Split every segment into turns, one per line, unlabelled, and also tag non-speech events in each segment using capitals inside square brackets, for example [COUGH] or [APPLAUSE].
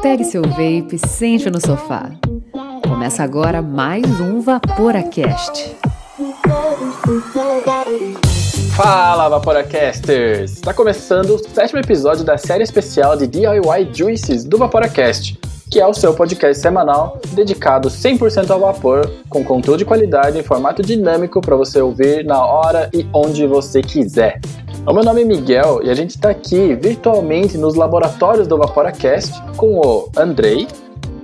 Pegue seu vape, sente no sofá. Começa agora mais um Vaporacast.
Fala, Vaporacasters! Está começando o sétimo episódio da série especial de DIY Juices do Vaporacast, que é o seu podcast semanal dedicado 100% ao vapor, com conteúdo de qualidade em formato dinâmico para você ouvir na hora e onde você quiser. O meu nome é Miguel e a gente está aqui virtualmente nos laboratórios do Vaporacast com o Andrei.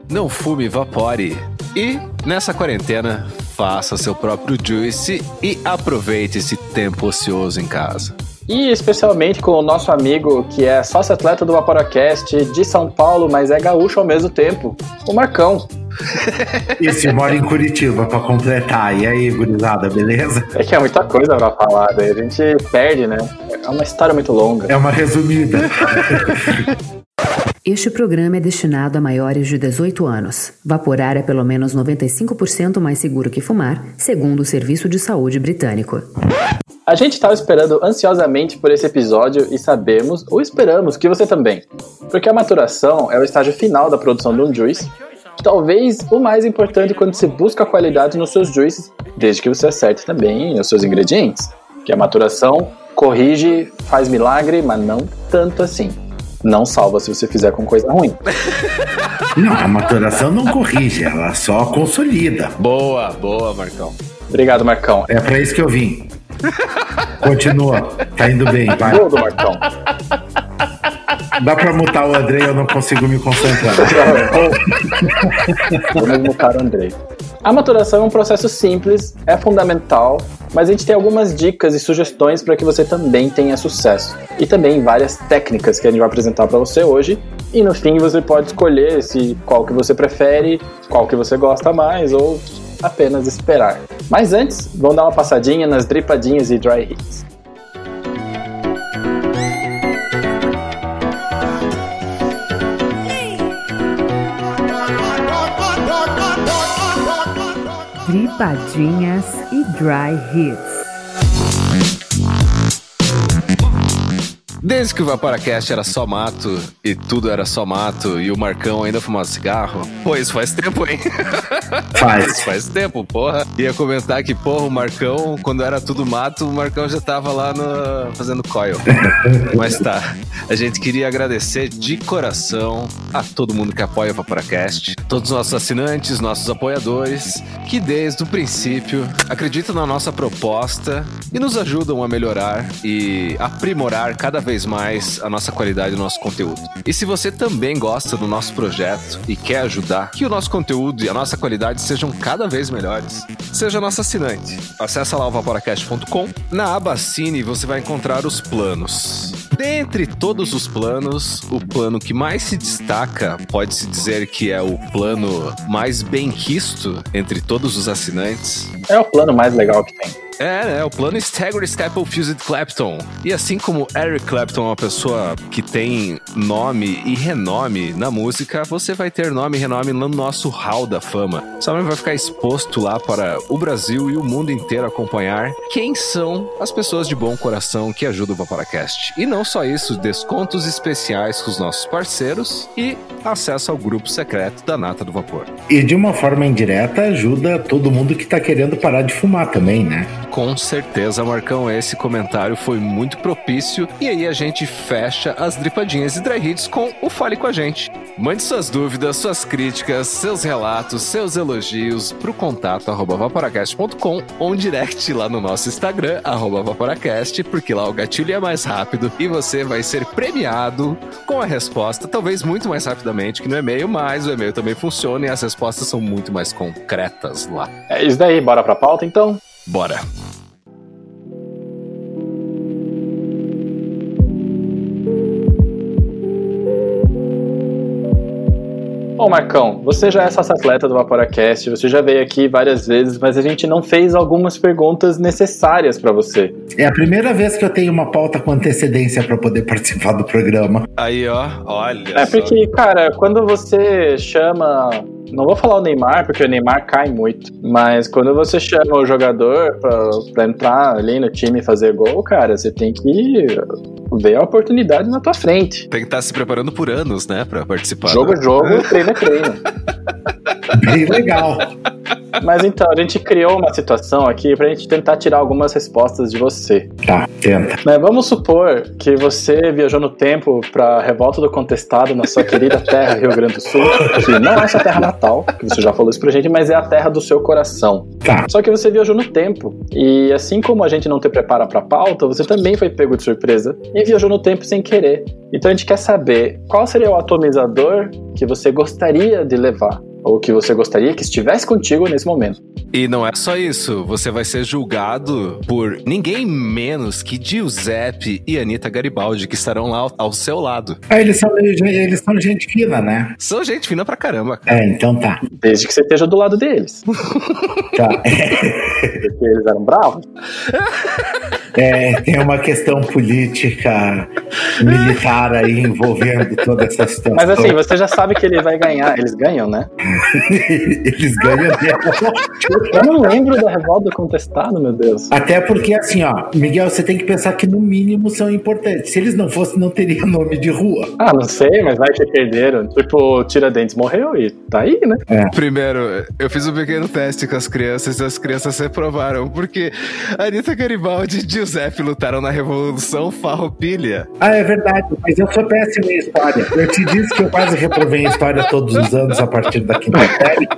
Não fume, vapore. E nessa quarentena, faça seu próprio juice e aproveite esse tempo ocioso em casa.
E especialmente com o nosso amigo que é sócio atleta do Vaporacast de São Paulo, mas é gaúcho ao mesmo tempo, o Marcão. [LAUGHS]
Esse mora em Curitiba para completar. E aí, gurizada, beleza?
É que é muita coisa pra falar, daí a gente perde, né? É uma história muito longa.
É uma resumida. [LAUGHS]
Este programa é destinado a maiores de 18 anos. Vaporar é pelo menos 95% mais seguro que fumar, segundo o Serviço de Saúde Britânico.
A gente estava esperando ansiosamente por esse episódio e sabemos, ou esperamos, que você também. Porque a maturação é o estágio final da produção de um juice, talvez o mais importante quando se busca qualidade nos seus juices, desde que você acerte também os seus ingredientes. Que a maturação corrige, faz milagre, mas não tanto assim. Não salva se você fizer com coisa ruim. [LAUGHS]
Não, a maturação não corrige, ela só consolida.
Boa, boa, Marcão.
Obrigado, Marcão.
É pra isso que eu vim. Continua, tá indo bem, vai.
Gol do Marcão.
Dá pra mutar o André, eu não consigo me concentrar.
Vamos mutar o Andrei. A maturação é um processo simples, é fundamental, mas a gente tem algumas dicas e sugestões para que você também tenha sucesso. E também várias técnicas que a gente vai apresentar para você hoje. E no fim você pode escolher se qual que você prefere, qual que você gosta mais ou apenas esperar. Mas antes, vamos dar uma passadinha nas dripadinhas e dry hits.
Dripadinhas e Dry Hits.
Desde que o Vaporacast era só mato e tudo era só mato e o Marcão ainda fumava cigarro, pois faz tempo, hein? [LAUGHS]
Faz. [LAUGHS]
faz tempo, porra. Ia comentar que, porra, o Marcão, quando era tudo mato, o Marcão já tava lá no... fazendo coil. [LAUGHS] Mas tá, a gente queria agradecer de coração a todo mundo que apoia o Vaporacast, todos os nossos assinantes, nossos apoiadores, que desde o princípio acreditam na nossa proposta e nos ajudam a melhorar e aprimorar cada vez mais a nossa qualidade do nosso conteúdo. E se você também gosta do nosso projeto e quer ajudar que o nosso conteúdo e a nossa qualidade sejam cada vez melhores, seja nosso assinante. Acesse lá o vaporacast.com. Na aba Assine você vai encontrar os planos. Dentre todos os planos, o plano que mais se destaca, pode-se dizer que é o plano mais bem quisto entre todos os assinantes,
É o plano mais legal que tem.
É, né? O plano Stagger Staple Fused Clapton. E assim como Eric Clapton é uma pessoa que tem nome e renome na música, você vai ter nome e renome no nosso Hall da Fama. Nome vai ficar exposto lá para o Brasil e o mundo inteiro acompanhar quem são as pessoas de bom coração que ajudam o Vaporacast. E não só isso, descontos especiais com os nossos parceiros e acesso ao grupo secreto da Nata do Vapor.
E de uma forma indireta, ajuda todo mundo que tá querendo parar de fumar também, né?
Com certeza, Marcão, esse comentário foi muito propício. E aí a gente fecha as dripadinhas e dry hits com o Fale com a gente. Mande suas dúvidas, suas críticas, seus relatos, seus elogios pro contato arroba vaporacast.com ou direct lá no nosso Instagram, arroba vaporacast, porque lá o gatilho é mais rápido e você vai ser premiado com a resposta, talvez muito mais rapidamente que no e-mail, mas o e-mail também funciona e as respostas são muito mais concretas lá.
É isso daí, bora pra pauta então?
Bora!
Bom, Marcão, você já é sócio atleta do Vaporacast, você já veio aqui várias vezes, mas a gente não fez algumas perguntas necessárias pra você.
É a primeira vez que eu tenho uma pauta com antecedência para poder participar do programa.
Aí, ó, olha.
É
só.
porque, cara, quando você chama. Não vou falar o Neymar, porque o Neymar cai muito. Mas quando você chama o jogador pra, pra entrar ali no time e fazer gol, cara, você tem que vê a oportunidade na tua frente.
Tem que estar se preparando por anos, né, pra participar.
Jogo
né?
jogo, [LAUGHS] treino a treino.
Bem legal.
Mas então, a gente criou uma situação aqui pra gente tentar tirar algumas respostas de você.
Tá, tenta.
Né, vamos supor que você viajou no tempo pra revolta do contestado na sua querida terra Rio Grande do Sul, que não é sua terra natal, que você já falou isso pra gente, mas é a terra do seu coração.
Tá.
Só que você viajou no tempo. E assim como a gente não te prepara pra pauta, você também foi pego de surpresa e viajou no tempo sem querer. Então a gente quer saber qual seria o atomizador que você gostaria de levar. Ou que você gostaria que estivesse contigo nesse momento.
E não é só isso, você vai ser julgado por ninguém menos que Giuseppe e Anitta Garibaldi, que estarão lá ao, ao seu lado.
Ah, eles são, eles são gente fina, né?
São gente fina pra caramba, cara.
É, então tá.
Desde que você esteja do lado deles.
tá.
Porque eles eram bravos. [LAUGHS]
É, tem uma questão política militar aí envolvendo toda essa situação.
Mas assim, você já sabe que ele vai ganhar. Eles ganham, né? [LAUGHS]
Eles ganham
Eu não lembro da revolta do contestado, meu Deus.
Até porque, assim, ó, Miguel, você tem que pensar que no mínimo são importantes. Se eles não fossem, não teria nome de rua.
Ah, não sei, mas vai que perderam. Tipo, Tiradentes morreu e tá aí, né?
Primeiro, eu fiz um pequeno teste com as crianças e as crianças reprovaram, porque Anitta Garibaldi Giuseppe lutaram na Revolução Farroupilha.
Ah, é verdade, mas eu sou péssimo em história. Eu te disse que eu quase reprovei em história todos os anos a partir da quinta série.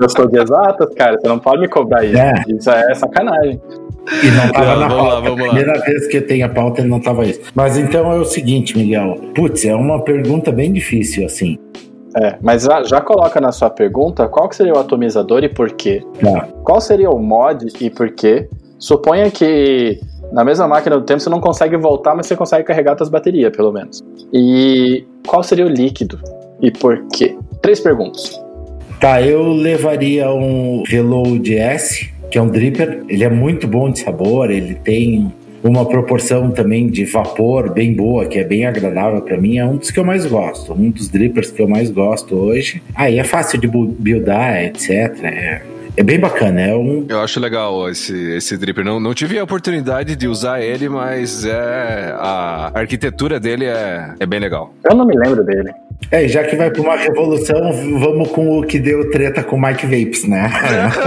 Eu sou de exatas, cara. Você não pode me cobrar isso.
É.
Isso é sacanagem.
E não tava
Não,
na
vamos lá,
pauta.
vamos lá.
Primeira vez que tem a pauta, não tava isso. Mas então é o seguinte, Miguel. Putz, é uma pergunta bem difícil, assim.
É, mas já, já coloca na sua pergunta qual que seria o atomizador e por quê.
Tá.
Qual seria o mod e por quê? Suponha que na mesma máquina do tempo você não consegue voltar, mas você consegue carregar suas baterias, pelo menos. E qual seria o líquido e por quê? Três perguntas.
Tá, eu levaria um Reload S, que é um dripper. Ele é muito bom de sabor, ele tem uma proporção também de vapor bem boa, que é bem agradável para mim. É um dos que eu mais gosto, um dos drippers que eu mais gosto hoje. Aí é fácil de bu- buildar, etc. É, é bem bacana, é um
Eu acho legal esse, esse dripper. Não, não tive a oportunidade de usar ele, mas é a arquitetura dele é, é bem legal.
Eu não me lembro dele.
É, já que vai para uma revolução, vamos com o que deu treta com o Mike Vapes, né?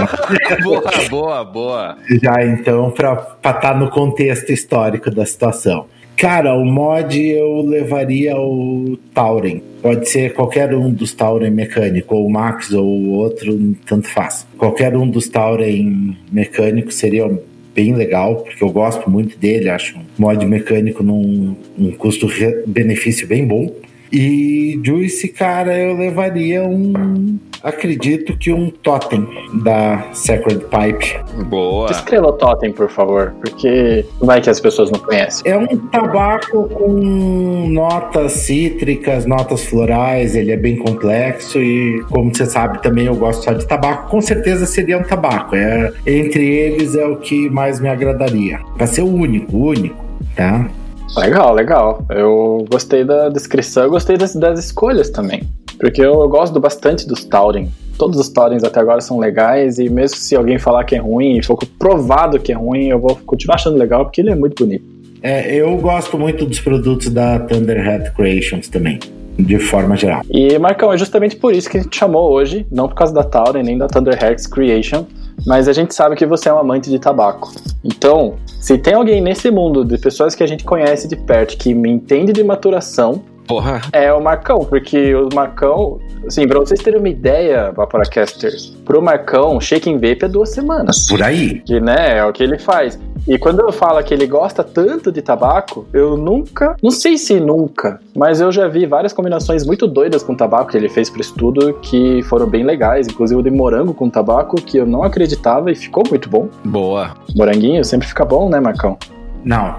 [LAUGHS]
boa, boa, boa.
já então, para estar no contexto histórico da situação. Cara, o mod eu levaria o Tauren. Pode ser qualquer um dos Tauren mecânico, ou o Max ou o outro, tanto faz. Qualquer um dos Tauren mecânicos seria bem legal, porque eu gosto muito dele, acho um mod mecânico num um custo-benefício bem bom. E Juice, cara, eu levaria um. Acredito que um totem da Sacred Pipe.
Boa.
Descreva o totem, por favor, porque vai que as pessoas não conhecem.
É um tabaco com notas cítricas, notas florais, ele é bem complexo e, como você sabe, também eu gosto só de tabaco. Com certeza seria um tabaco. É, entre eles é o que mais me agradaria. Vai ser o único, o único, tá?
Legal, legal. Eu gostei da descrição, eu gostei das, das escolhas também. Porque eu gosto bastante dos Tauren. Todos os Taurens até agora são legais, e mesmo se alguém falar que é ruim e for provado que é ruim, eu vou continuar achando legal porque ele é muito bonito.
É, eu gosto muito dos produtos da Thunderhead Creations também, de forma geral.
E, Marcão, é justamente por isso que a gente chamou hoje, não por causa da Tauren nem da Thunderhearts Creation, mas a gente sabe que você é um amante de tabaco. Então, se tem alguém nesse mundo de pessoas que a gente conhece de perto que me entende de maturação,
Porra.
é o Marcão, porque o Marcão, assim, pra vocês terem uma ideia, Vaporacasters, pro Marcão, Shaking Vape é duas semanas.
Por aí.
Que, né, é o que ele faz. E quando eu falo que ele gosta tanto de tabaco, eu nunca, não sei se nunca, mas eu já vi várias combinações muito doidas com tabaco que ele fez pro estudo que foram bem legais, inclusive o de morango com tabaco, que eu não acreditava e ficou muito bom.
Boa.
Moranguinho sempre fica bom, né, Marcão?
Não.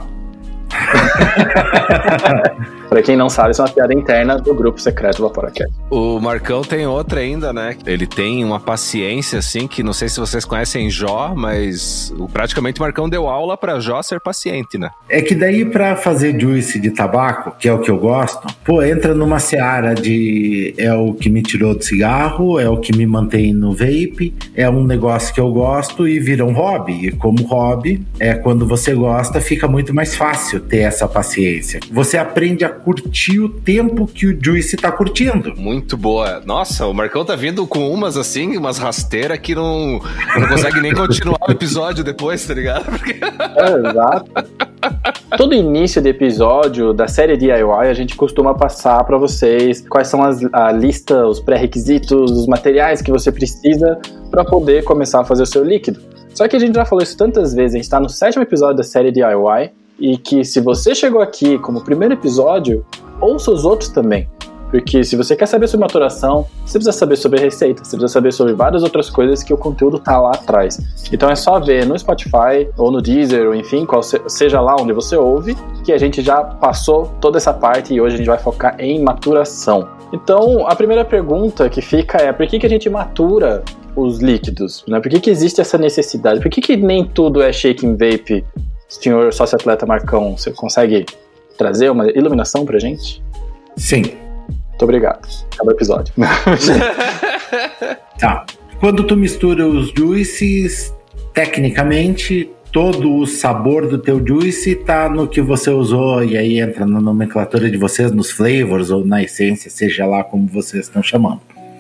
[LAUGHS]
Pra quem não sabe, isso é uma piada interna do grupo secreto Vaporacast.
O Marcão tem outra ainda, né? Ele tem uma paciência, assim, que não sei se vocês conhecem Jó, mas praticamente o Marcão deu aula pra Jó ser paciente, né?
É que daí pra fazer juice de tabaco, que é o que eu gosto, pô, entra numa seara de é o que me tirou do cigarro, é o que me mantém no vape, é um negócio que eu gosto e vira um hobby. E como hobby, é quando você gosta, fica muito mais fácil ter essa paciência. Você aprende a curtir o tempo que o Juice tá curtindo.
Muito boa. Nossa, o Marcão tá vindo com umas assim, umas rasteiras que não, não consegue nem continuar o episódio depois, tá ligado? Porque...
É, exato. Todo início de episódio da série DIY a gente costuma passar para vocês quais são as, a lista, os pré-requisitos, os materiais que você precisa para poder começar a fazer o seu líquido. Só que a gente já falou isso tantas vezes, a gente está no sétimo episódio da série DIY e que se você chegou aqui como primeiro episódio, ouça os outros também. Porque se você quer saber sobre maturação, você precisa saber sobre receita, você precisa saber sobre várias outras coisas que o conteúdo tá lá atrás. Então é só ver no Spotify ou no Deezer, ou enfim, qual seja lá onde você ouve, que a gente já passou toda essa parte e hoje a gente vai focar em maturação. Então, a primeira pergunta que fica é: por que, que a gente matura os líquidos? Né? Por que, que existe essa necessidade? Por que, que nem tudo é shaking vape senhor sócio-atleta Marcão, você consegue trazer uma iluminação pra gente?
Sim.
Muito obrigado. Acaba o episódio. [LAUGHS]
tá. Quando tu mistura os juices, tecnicamente, todo o sabor do teu juice tá no que você usou, e aí entra na nomenclatura de vocês, nos flavors ou na essência, seja lá como vocês estão chamando.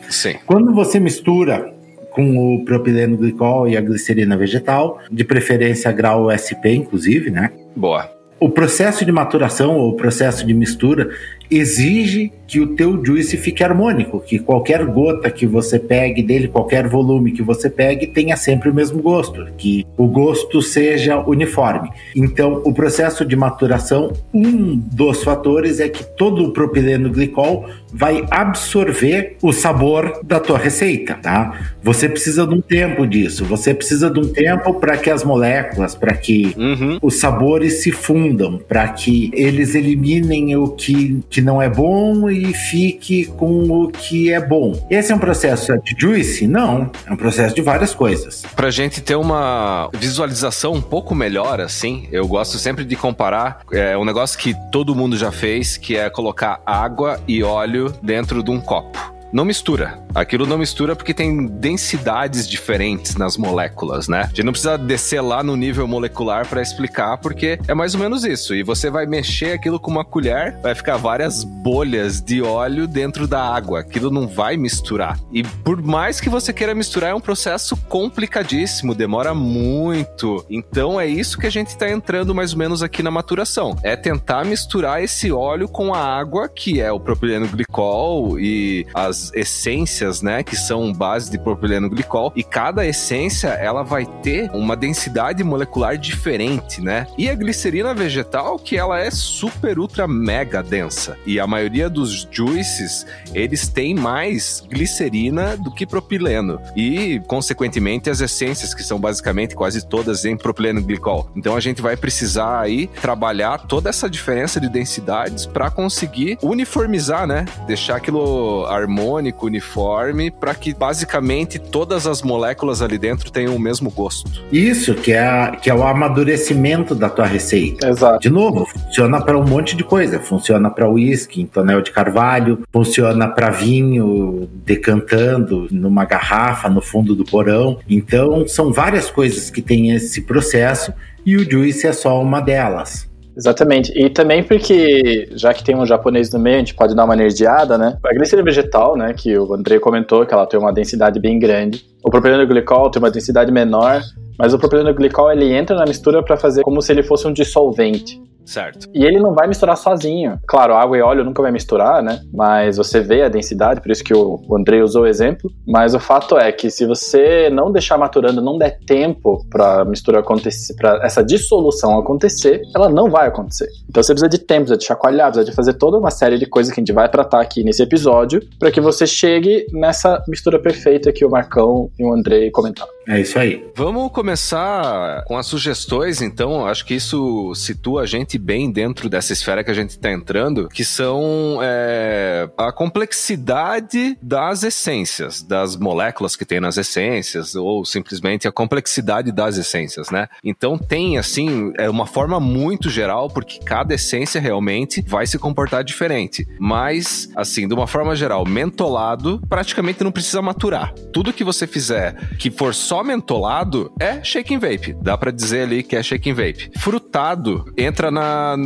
Sim.
Quando você mistura com o propileno glicol e a glicerina vegetal, de preferência grau SP, inclusive, né?
Boa.
O processo de maturação ou o processo de mistura exige que o teu juice fique harmônico, que qualquer gota que você pegue dele, qualquer volume que você pegue, tenha sempre o mesmo gosto, que o gosto seja uniforme. Então, o processo de maturação, um dos fatores é que todo o propileno glicol vai absorver o sabor da tua receita, tá? Você precisa de um tempo disso, você precisa de um tempo para que as moléculas, para que uhum. os sabores se fundam, para que eles eliminem o que, que não é bom e fique com o que é bom. Esse é um processo de juice? Não, é um processo de várias coisas.
Pra gente ter uma visualização um pouco melhor, assim, eu gosto sempre de comparar é, um negócio que todo mundo já fez, que é colocar água e óleo dentro de um copo não mistura. Aquilo não mistura porque tem densidades diferentes nas moléculas, né? A gente não precisa descer lá no nível molecular para explicar, porque é mais ou menos isso. E você vai mexer aquilo com uma colher, vai ficar várias bolhas de óleo dentro da água. Aquilo não vai misturar. E por mais que você queira misturar, é um processo complicadíssimo, demora muito. Então é isso que a gente está entrando mais ou menos aqui na maturação. É tentar misturar esse óleo com a água, que é o propileno glicol e as essências, né, que são base de propileno glicol, e cada essência ela vai ter uma densidade molecular diferente, né? E a glicerina vegetal que ela é super ultra mega densa. E a maioria dos juices, eles têm mais glicerina do que propileno. E consequentemente as essências que são basicamente quase todas em propileno glicol. Então a gente vai precisar aí trabalhar toda essa diferença de densidades para conseguir uniformizar, né? Deixar aquilo harmônico harmônico, uniforme, para que basicamente todas as moléculas ali dentro tenham o mesmo gosto.
Isso, que é, que é o amadurecimento da tua receita.
Exato.
De novo, funciona para um monte de coisa. Funciona para uísque em tonel de carvalho, funciona para vinho decantando numa garrafa no fundo do porão. Então, são várias coisas que têm esse processo e o juice é só uma delas.
Exatamente. E também porque, já que tem um japonês no meio, a gente pode dar uma nerdeada, né? A glicerina vegetal, né, que o André comentou, que ela tem uma densidade bem grande. O propileno glicol tem uma densidade menor, mas o propileno glicol ele entra na mistura para fazer como se ele fosse um dissolvente.
Certo.
E ele não vai misturar sozinho. Claro, água e óleo nunca vai misturar, né? Mas você vê a densidade, por isso que o Andrei usou o exemplo. Mas o fato é que se você não deixar maturando, não der tempo para mistura acontecer, para essa dissolução acontecer, ela não vai acontecer. Então você precisa de tempo, precisa de chacoalhar, precisa de fazer toda uma série de coisas que a gente vai tratar aqui nesse episódio, para que você chegue nessa mistura perfeita que o Marcão e o Andrei comentaram.
É isso aí.
Vamos começar com as sugestões, então. Acho que isso situa a gente bem dentro dessa esfera que a gente está entrando, que são é, a complexidade das essências, das moléculas que tem nas essências, ou simplesmente a complexidade das essências, né? Então tem, assim, é uma forma muito geral, porque cada essência realmente vai se comportar diferente. Mas, assim, de uma forma geral, mentolado praticamente não precisa maturar. Tudo que você fizer que for só mentolado é shaking vape. Dá para dizer ali que é shaking vape. Frutado entra na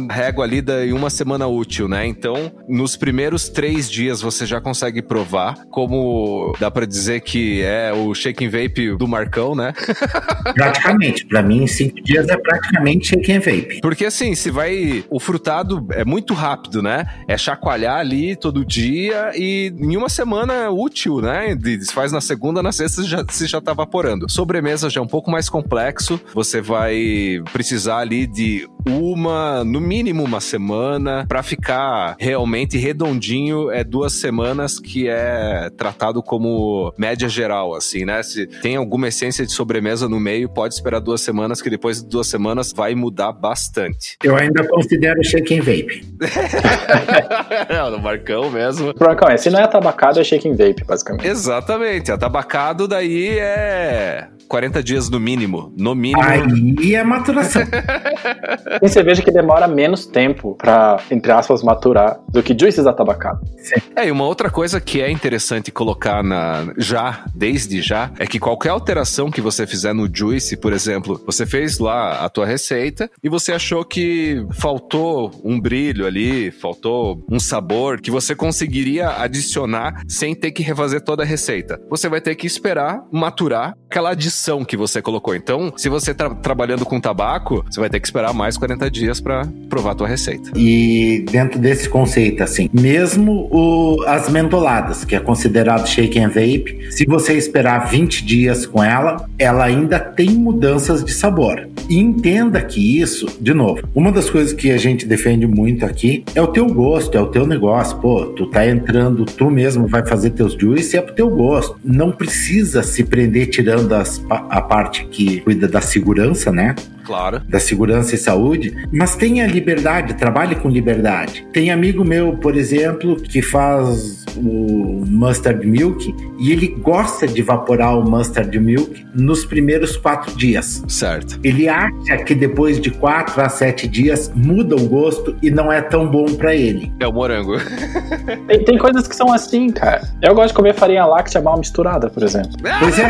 régua ali da em uma semana útil, né? Então, nos primeiros três dias você já consegue provar, como dá para dizer que é o shaking vape do Marcão, né? [LAUGHS]
praticamente. Para mim, cinco dias é praticamente shaking vape.
Porque assim, se vai. O frutado é muito rápido, né? É chacoalhar ali todo dia e em uma semana útil, né? Se faz na segunda, na sexta já, você já tá vaporando. Sobremesa já é um pouco mais complexo. Você vai precisar ali de uma, no mínimo uma semana, para ficar realmente redondinho, é duas semanas que é tratado como média geral, assim, né? Se tem alguma essência de sobremesa no meio, pode esperar duas semanas, que depois de duas semanas vai mudar bastante.
Eu ainda considero shaking vape. [LAUGHS]
é, no Marcão mesmo.
Marcão, é, se não é atabacado, é shaking vape, basicamente.
Exatamente. Atabacado daí é 40 dias no mínimo. No mínimo.
Aí é maturação. [LAUGHS]
Tem cerveja que demora menos tempo pra, entre aspas, maturar do que juices atabacados.
É, e uma outra coisa que é interessante colocar na já, desde já, é que qualquer alteração que você fizer no juice, por exemplo, você fez lá a tua receita e você achou que faltou um brilho ali, faltou um sabor que você conseguiria adicionar sem ter que refazer toda a receita. Você vai ter que esperar maturar aquela adição que você colocou. Então, se você tá trabalhando com tabaco, você vai ter que esperar mais 40 dias para provar a tua receita.
E dentro desse conceito, assim, mesmo o, as mentoladas, que é considerado shake and vape, se você esperar 20 dias com ela, ela ainda tem mudanças de sabor. E entenda que isso, de novo, uma das coisas que a gente defende muito aqui é o teu gosto, é o teu negócio. Pô, tu tá entrando, tu mesmo vai fazer teus juice, é pro teu gosto. Não precisa se prender tirando as, a parte que cuida da segurança, né?
Claro.
Da segurança e saúde, mas tenha liberdade, trabalhe com liberdade. Tem amigo meu, por exemplo, que faz o mustard milk e ele gosta de evaporar o mustard milk nos primeiros quatro dias.
Certo.
Ele acha que depois de quatro a sete dias muda o gosto e não é tão bom para ele.
É o morango. [LAUGHS]
tem, tem, coisas que são assim, cara. Eu gosto de comer farinha láctea mal misturada, por exemplo.
Pois é.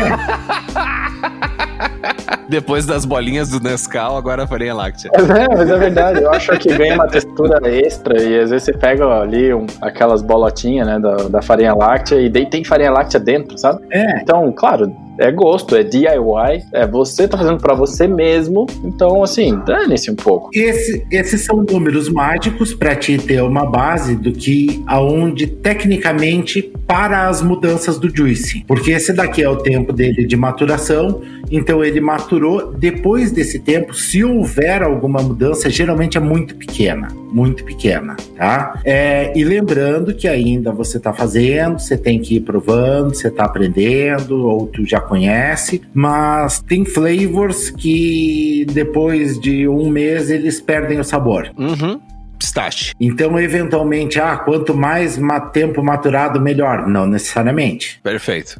[LAUGHS]
Depois das bolinhas do Nescau, agora a farinha láctea.
É, mas é verdade. Eu acho que ganha uma textura extra e às vezes você pega ali um, aquelas bolotinhas, né, da, da farinha láctea e daí tem farinha láctea dentro, sabe?
É.
Então, claro, é gosto, é DIY, é você tá fazendo para você mesmo. Então, assim, dane-se um pouco.
Esse, esses são números mágicos para te ter uma base do que aonde tecnicamente para as mudanças do juice, porque esse daqui é o tempo dele de maturação. Então ele maturou. Depois desse tempo, se houver alguma mudança, geralmente é muito pequena, muito pequena, tá? É, e lembrando que ainda você está fazendo, você tem que ir provando, você está aprendendo, ou tu já conhece, mas tem flavors que depois de um mês eles perdem o sabor.
Uhum pistache.
Então, eventualmente, ah, quanto mais tempo maturado, melhor. Não necessariamente.
Perfeito.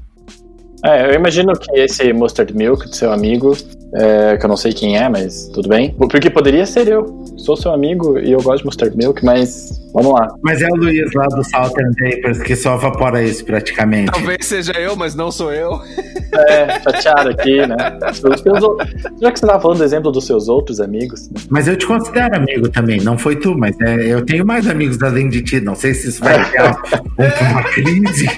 É, eu imagino que esse Mustard Milk do seu amigo, é, que eu não sei quem é, mas tudo bem. Porque poderia ser eu. Sou seu amigo e eu gosto de Mustard Milk, mas Vamos lá.
Mas é o Luiz lá do Southern Vapors que só evapora isso praticamente.
Talvez seja eu, mas não sou eu.
É, chateado aqui, né? Já que você tava falando do exemplo dos seus outros amigos. Né?
Mas eu te considero amigo também, não foi tu, mas é, eu tenho mais amigos além de ti. Não sei se isso vai criar [LAUGHS] uma crise.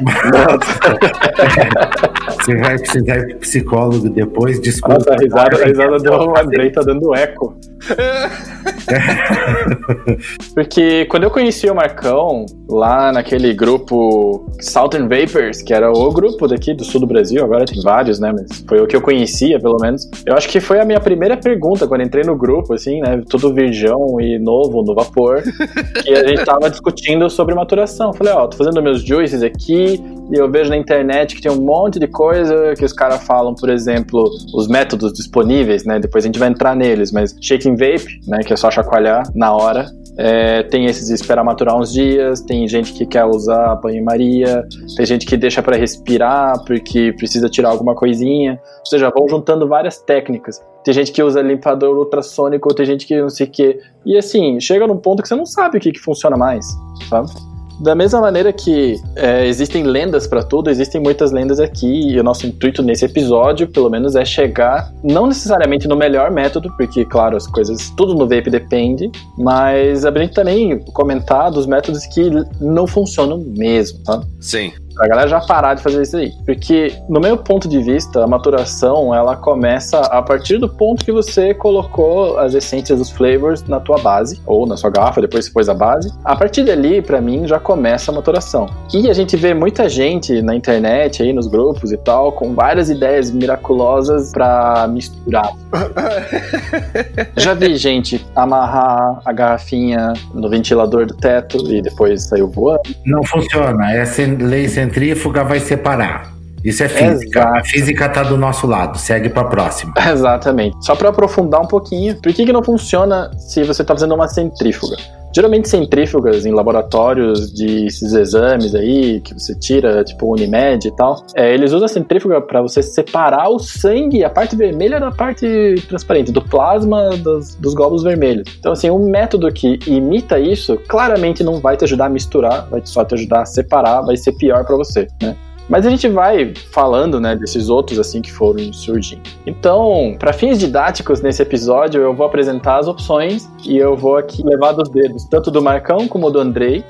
[LAUGHS] você vai precisar ir pro psicólogo depois, desculpa.
Nossa, a risada, a risada do Andrei tá dando eco. [LAUGHS] Porque Quando eu conheci o Marcão, lá naquele grupo Southern Vapors, que era o grupo daqui do sul do Brasil, agora tem vários, né? Mas foi o que eu conhecia, pelo menos. Eu acho que foi a minha primeira pergunta quando entrei no grupo, assim, né? Tudo virgão e novo no vapor. [LAUGHS] e a gente tava discutindo sobre maturação. Falei, ó, oh, tô fazendo meus juices aqui, e eu vejo na internet que tem um monte de coisa que os caras falam, por exemplo, os métodos disponíveis, né? Depois a gente vai entrar neles, mas shaking vape, né? Que é só chacoalhar na hora. É, tem esses esperar maturar uns dias, tem gente que quer usar banho-maria, tem gente que deixa para respirar porque precisa tirar alguma coisinha. Ou seja, vão juntando várias técnicas. Tem gente que usa limpador ultrassônico, tem gente que não sei o quê. E assim, chega num ponto que você não sabe o que, que funciona mais, sabe? Da mesma maneira que é, existem lendas para tudo, existem muitas lendas aqui, e o nosso intuito nesse episódio, pelo menos, é chegar, não necessariamente no melhor método, porque, claro, as coisas, tudo no vape depende, mas a gente também comentar dos métodos que não funcionam mesmo, tá?
Sim.
Pra galera já parar de fazer isso aí. Porque, no meu ponto de vista, a maturação, ela começa a partir do ponto que você colocou as essências, os flavors na tua base, ou na sua garrafa, depois você pôs a base. A partir dali, para mim, já começa a maturação. E a gente vê muita gente na internet, aí nos grupos e tal, com várias ideias miraculosas para misturar. [LAUGHS] já vi gente amarrar a garrafinha no ventilador do teto e depois saiu voando.
Não funciona. Essa lei centrífuga vai separar. Isso é física. Exato. A física está do nosso lado. Segue para a próxima.
Exatamente. Só para aprofundar um pouquinho, por que, que não funciona se você está fazendo uma centrífuga? Geralmente centrífugas em laboratórios de esses exames aí, que você tira, tipo Unimed e tal, é, eles usam a centrífuga para você separar o sangue, a parte vermelha da parte transparente, do plasma dos, dos vermelhos. Então, assim, um método que imita isso, claramente não vai te ajudar a misturar, vai só te ajudar a separar, vai ser pior para você, né? Mas a gente vai falando, né, desses outros assim que foram surgindo. Então, para fins didáticos nesse episódio, eu vou apresentar as opções e eu vou aqui levar dos dedos, tanto do Marcão como do Andrei.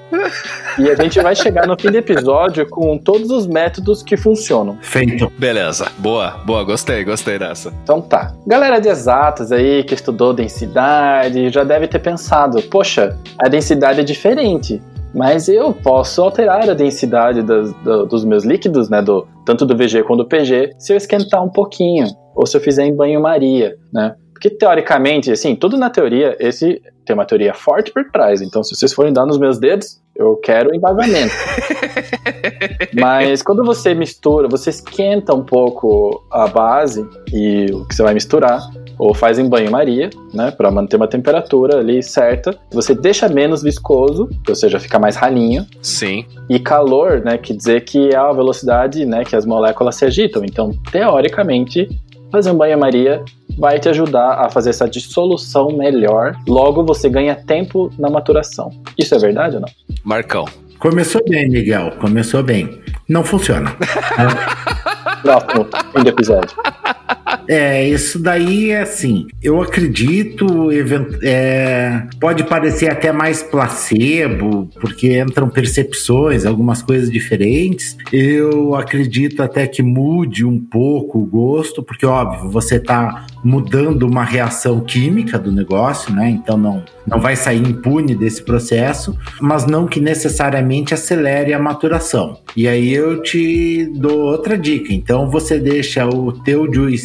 e a gente vai chegar no fim do episódio com todos os métodos que funcionam.
Feito.
Beleza. Boa, boa, gostei, gostei dessa.
Então tá. Galera de exatas aí que estudou densidade, já deve ter pensado, poxa, a densidade é diferente mas eu posso alterar a densidade das, do, dos meus líquidos, né, do, tanto do VG quanto do PG, se eu esquentar um pouquinho, ou se eu fizer em banho-maria, né? Porque teoricamente, assim, tudo na teoria, esse tem uma teoria forte por trás. Então, se vocês forem dar nos meus dedos, eu quero embasamento. [LAUGHS] Mas quando você mistura, você esquenta um pouco a base e o que você vai misturar, ou faz em banho-maria, né, para manter uma temperatura ali certa. Você deixa menos viscoso, ou seja, fica mais ralinho.
Sim.
E calor, né, que dizer que é a velocidade, né, que as moléculas se agitam. Então, teoricamente, fazer um banho-maria vai te ajudar a fazer essa dissolução melhor. Logo, você ganha tempo na maturação. Isso é verdade ou não?
Marcão.
Começou bem, Miguel. Começou bem. Não funciona. [LAUGHS]
Próximo, fim do episódio.
É, isso daí é assim. Eu acredito, é, pode parecer até mais placebo, porque entram percepções, algumas coisas diferentes. Eu acredito até que mude um pouco o gosto, porque óbvio, você está mudando uma reação química do negócio, né? Então não, não vai sair impune desse processo, mas não que necessariamente acelere a maturação. E aí eu te dou outra dica. Então você deixa o teu juice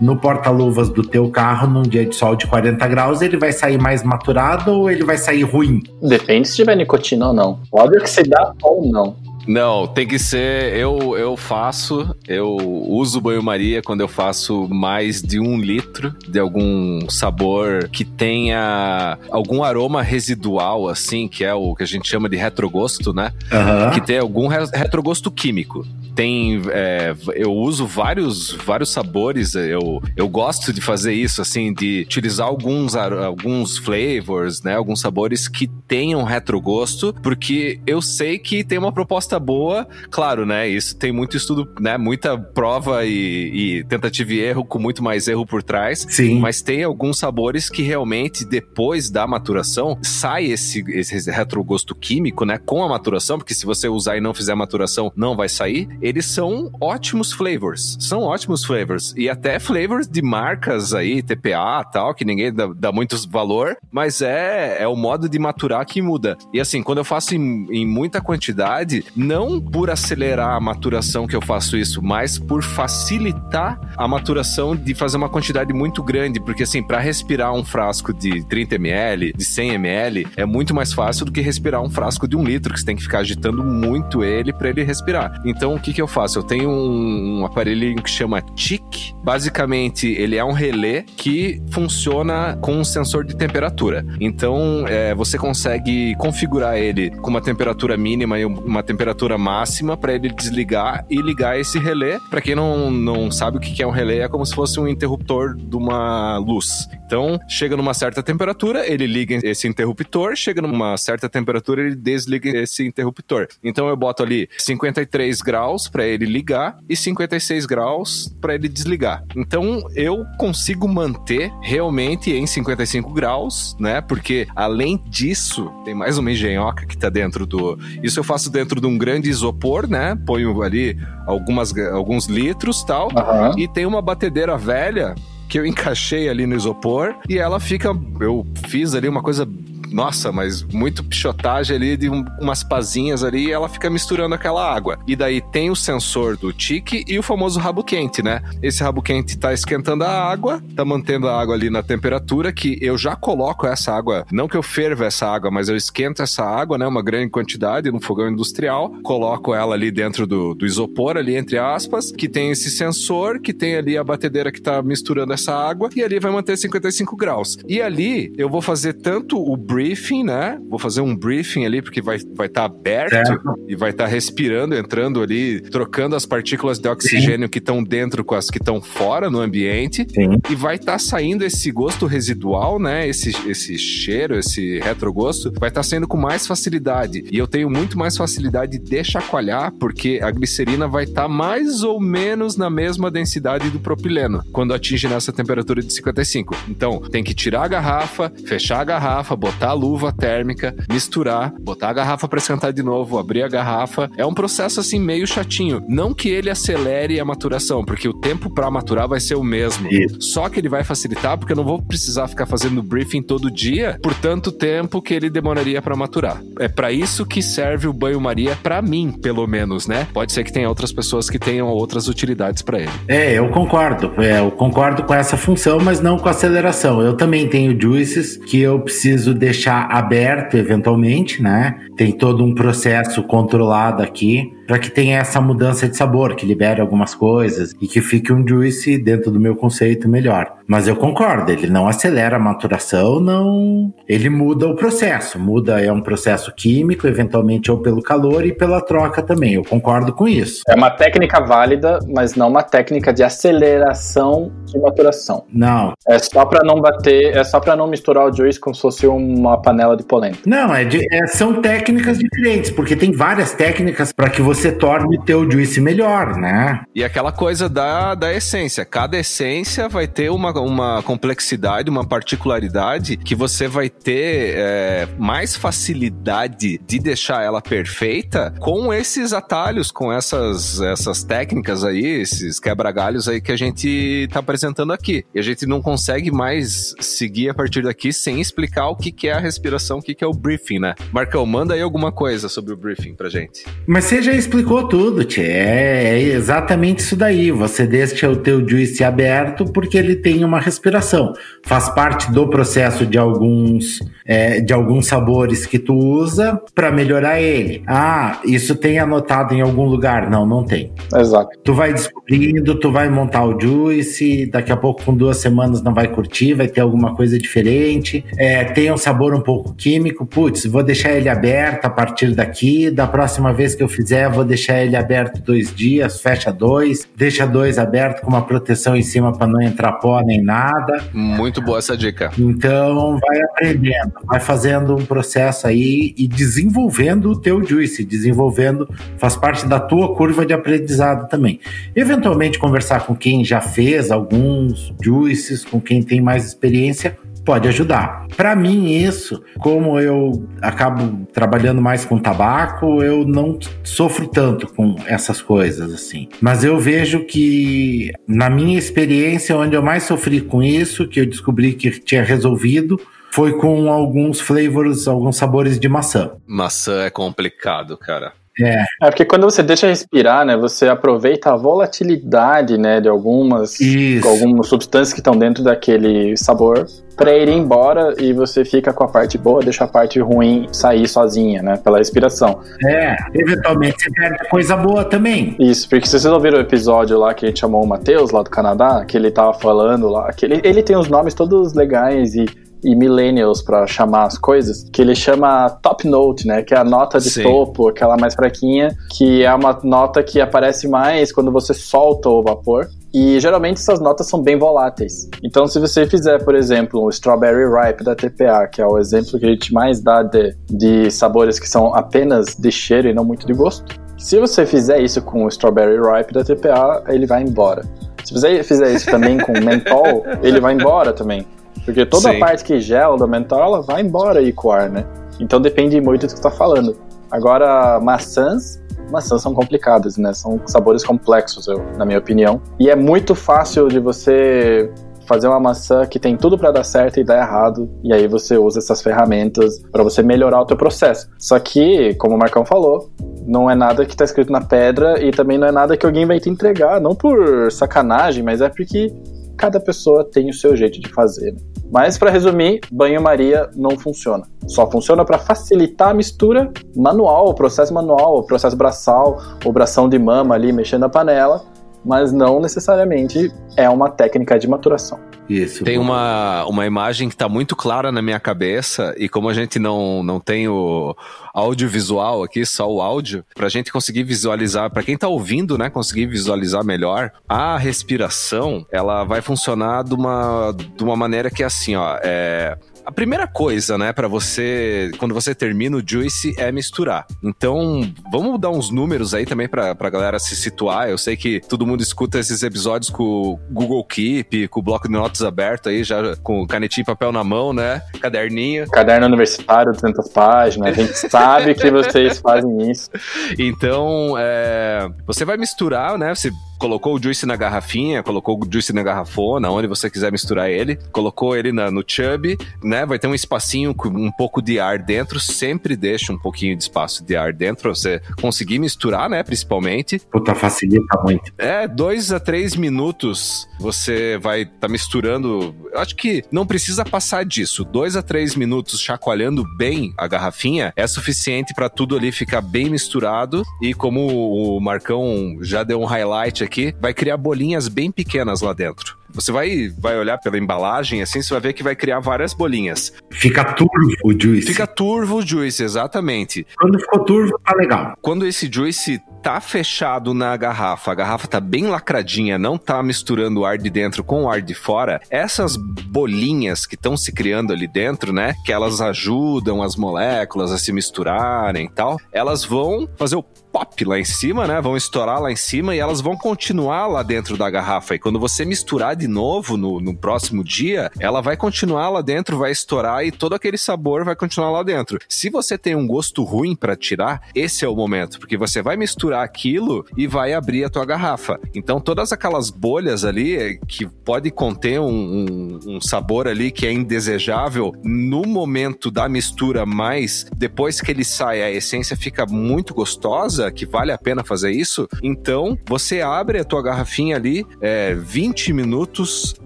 no porta-luvas do teu carro num dia de sol de 40 graus, ele vai sair mais maturado ou ele vai sair ruim?
Depende se tiver nicotina ou não. Pode oxidar ou não.
Não, tem que ser. Eu, eu faço, eu uso banho-maria quando eu faço mais de um litro de algum sabor que tenha algum aroma residual, assim, que é o que a gente chama de retrogosto, né?
Uhum.
Que tem algum retrogosto químico tem. É, eu uso vários, vários sabores. Eu, eu gosto de fazer isso, assim, de utilizar alguns, alguns flavors, né? Alguns sabores que tenham retrogosto, porque eu sei que tem uma proposta boa. Claro, né? Isso tem muito estudo, né? Muita prova e, e tentativa e erro, com muito mais erro por trás.
Sim.
Mas tem alguns sabores que realmente, depois da maturação, sai esse, esse retrogosto químico, né? Com a maturação, porque se você usar e não fizer a maturação, não vai sair. eles são ótimos flavors. São ótimos flavors. E até flavors de marcas aí, TPA tal, que ninguém dá, dá muito valor, mas é, é o modo de maturar que muda. E assim, quando eu faço em, em muita quantidade, não por acelerar a maturação que eu faço isso, mas por facilitar a maturação de fazer uma quantidade muito grande, porque assim, para respirar um frasco de 30 ml, de 100 ml, é muito mais fácil do que respirar um frasco de um litro, que você tem que ficar agitando muito ele para ele respirar. Então, o que que eu faço? Eu tenho um, um aparelhinho que chama TIC. Basicamente, ele é um relé que funciona com um sensor de temperatura. Então, é, você consegue configurar ele com uma temperatura mínima e uma temperatura máxima para ele desligar e ligar esse relé. Para quem não, não sabe o que é um relé, é como se fosse um interruptor de uma luz. Então, chega numa certa temperatura, ele liga esse interruptor, chega numa certa temperatura, ele desliga esse interruptor. Então, eu boto ali 53 graus para ele ligar e 56 graus para ele desligar. Então, eu consigo manter realmente em 55 graus, né? Porque além disso, tem mais uma engenhoca que tá dentro do. Isso eu faço dentro de um grande isopor, né? Ponho ali algumas, alguns litros tal.
Uhum.
E tem uma batedeira velha que eu [LAUGHS] encaixei ali no isopor e ela fica. Eu fiz ali uma coisa nossa, mas muito pichotagem ali de um, umas pazinhas ali e ela fica misturando aquela água. E daí tem o sensor do tique e o famoso rabo quente, né? Esse rabo quente tá esquentando a água, tá mantendo a água ali na temperatura que eu já coloco essa água, não que eu ferva essa água, mas eu esquento essa água, né? Uma grande quantidade no fogão industrial, coloco ela ali dentro do, do isopor, ali entre aspas, que tem esse sensor, que tem ali a batedeira que tá misturando essa água e ali vai manter 55 graus. E ali eu vou fazer tanto o briefing, né? Vou fazer um briefing ali, porque vai estar vai tá aberto
Certo.
e vai estar respirando, entrando ali, trocando as partículas de oxigênio que estão dentro com as que estão fora no ambiente.
Sim.
E vai estar saindo esse gosto residual, né? Esse, esse cheiro, esse retrogosto, vai estar saindo com mais facilidade. E eu tenho muito mais facilidade de chacoalhar, porque a glicerina vai estar mais ou menos na mesma densidade do propileno, quando atinge nessa temperatura de 55. Então, tem que tirar a garrafa, fechar a garrafa, botar a luva térmica, misturar, botar a garrafa para esquentar de novo, abrir a garrafa. É um processo assim meio chatinho. Não que ele acelere a maturação, porque o tempo para maturar vai ser o mesmo.
Isso.
Só que ele vai facilitar porque eu não vou precisar ficar fazendo briefing todo dia por tanto tempo que ele demoraria para maturar. É para isso que serve o banho-maria para mim, pelo menos, né? Pode ser que tenha outras pessoas que tenham outras utilidades para ele.
É, eu concordo. É, eu concordo com essa função, mas não com a aceleração. Eu também tenho juices que eu preciso deixar aberto eventualmente, né? Tem todo um processo controlado aqui para que tenha essa mudança de sabor, que libere algumas coisas e que fique um juice dentro do meu conceito melhor. Mas eu concordo, ele não acelera a maturação, não. Ele muda o processo. Muda é um processo químico, eventualmente ou pelo calor e pela troca também. Eu concordo com isso.
É uma técnica válida, mas não uma técnica de aceleração de maturação.
Não,
É só pra não bater, é só pra não misturar o juice como se fosse uma panela de polenta.
Não, é de- é- são técnicas diferentes, porque tem várias técnicas para que você torne o teu juice melhor, né?
E aquela coisa da, da essência. Cada essência vai ter uma, uma complexidade, uma particularidade que você vai ter é, mais facilidade de deixar ela perfeita com esses atalhos, com essas, essas técnicas aí, esses quebra-galhos aí que a gente tá apresentando aqui. E a gente não consegue mais seguir a partir daqui sem explicar o que, que é a respiração, o que, que é o briefing, né? Marcão, manda aí alguma coisa sobre o briefing pra gente.
Mas você já explicou tudo, Tchê. É, é exatamente isso daí. Você deixa o teu juice aberto porque ele tem uma respiração. Faz parte do processo de alguns, é, de alguns sabores que tu usa para melhorar ele. Ah, isso tem anotado em algum lugar? Não, não tem.
Exato.
Tu vai descobrindo, tu vai montar o juice, daqui a pouco com duas semanas não vai curtir, vai ter alguma coisa diferente. É, tem um sabor um pouco químico, putz, vou deixar ele aberto a partir daqui, da próxima vez que eu fizer, vou deixar ele aberto dois dias, fecha dois, deixa dois aberto com uma proteção em cima para não entrar pó nem nada.
Muito boa essa dica.
Então vai aprendendo, vai fazendo um processo aí e desenvolvendo o teu juice, desenvolvendo, faz parte da tua curva de aprendizado também. Eventualmente conversar com quem já fez alguns juices, com quem tem mais experiência, pode ajudar. Para mim, isso, como eu acabo trabalhando mais com tabaco, eu não sofro tanto com essas coisas assim. Mas eu vejo que, na minha experiência, onde eu mais sofri com isso, que eu descobri que tinha resolvido, foi com alguns flavors, alguns sabores de maçã.
Maçã é complicado, cara.
É. é porque quando você deixa respirar, né, você aproveita a volatilidade, né, de algumas, algumas substâncias que estão dentro daquele sabor para ir embora e você fica com a parte boa, deixa a parte ruim sair sozinha, né, pela respiração.
É, eventualmente você perde coisa boa também.
Isso, porque se vocês ouviram o episódio lá que a gente chamou o Matheus, lá do Canadá, que ele tava falando lá, que ele, ele tem os nomes todos legais e e millennials para chamar as coisas, que ele chama top note, né? Que é a nota de Sim. topo, aquela mais fraquinha, que é uma nota que aparece mais quando você solta o vapor. E geralmente essas notas são bem voláteis. Então, se você fizer, por exemplo, o Strawberry Ripe da TPA, que é o exemplo que a gente mais dá de, de sabores que são apenas de cheiro e não muito de gosto, se você fizer isso com o Strawberry Ripe da TPA, ele vai embora. Se você fizer isso também com mentol, [LAUGHS] ele vai embora também. Porque toda Sim. a parte que gela do mental, ela vai embora aí com o ar, né? Então depende muito do que você tá falando. Agora, maçãs, maçãs são complicadas, né? São sabores complexos, eu, na minha opinião. E é muito fácil de você fazer uma maçã que tem tudo para dar certo e dar errado, e aí você usa essas ferramentas para você melhorar o teu processo. Só que, como o Marcão falou, não é nada que tá escrito na pedra e também não é nada que alguém vai te entregar, não por sacanagem, mas é porque cada pessoa tem o seu jeito de fazer. Né? Mas para resumir, banho-maria não funciona. Só funciona para facilitar a mistura manual, o processo manual, o processo braçal, o bração de mama ali mexendo na panela, mas não necessariamente é uma técnica de maturação.
Isso. Tem uma, uma imagem que está muito clara na minha cabeça, e como a gente não, não tem o audiovisual aqui, só o áudio, para a gente conseguir visualizar, para quem está ouvindo, né, conseguir visualizar melhor, a respiração, ela vai funcionar de uma, de uma maneira que é assim, ó, é, a primeira coisa, né, para você, quando você termina o Juice, é misturar. Então, vamos dar uns números aí também pra, pra galera se situar. Eu sei que todo mundo escuta esses episódios com o Google Keep, com o bloco de notas aberto aí, já com canetinha e papel na mão, né? Caderninho.
Caderno universitário, 200 páginas. A gente [LAUGHS] sabe que vocês fazem isso.
Então, é, você vai misturar, né? Você colocou o juice na garrafinha, colocou o juice na garrafona, onde você quiser misturar ele, colocou ele na, no chub, né? Vai ter um espacinho com um pouco de ar dentro, sempre deixa um pouquinho de espaço de ar dentro pra você conseguir misturar, né? Principalmente.
Puta, facilita muito.
É, dois a três minutos você vai estar tá misturando. Eu acho que não precisa passar disso. Dois a três minutos chacoalhando bem a garrafinha é suficiente para tudo ali ficar bem misturado. E como o Marcão já deu um highlight aqui, vai criar bolinhas bem pequenas lá dentro. Você vai, vai olhar pela embalagem, assim, você vai ver que vai criar várias bolinhas.
Fica turvo o juice.
Fica turvo o juice, exatamente.
Quando ficou turvo, tá legal.
Quando esse juice tá fechado na garrafa, a garrafa tá bem lacradinha, não tá misturando o ar de dentro com o ar de fora, essas bolinhas que estão se criando ali dentro, né, que elas ajudam as moléculas a se misturarem e tal, elas vão fazer o pop lá em cima, né? Vão estourar lá em cima e elas vão continuar lá dentro da garrafa. E quando você misturar de novo no, no próximo dia, ela vai continuar lá dentro, vai estourar e todo aquele sabor vai continuar lá dentro. Se você tem um gosto ruim para tirar, esse é o momento, porque você vai misturar aquilo e vai abrir a tua garrafa. Então todas aquelas bolhas ali eh, que pode conter um, um, um sabor ali que é indesejável no momento da mistura, mas depois que ele sai a essência fica muito gostosa que vale a pena fazer isso, então você abre a tua garrafinha ali, é, 20 minutos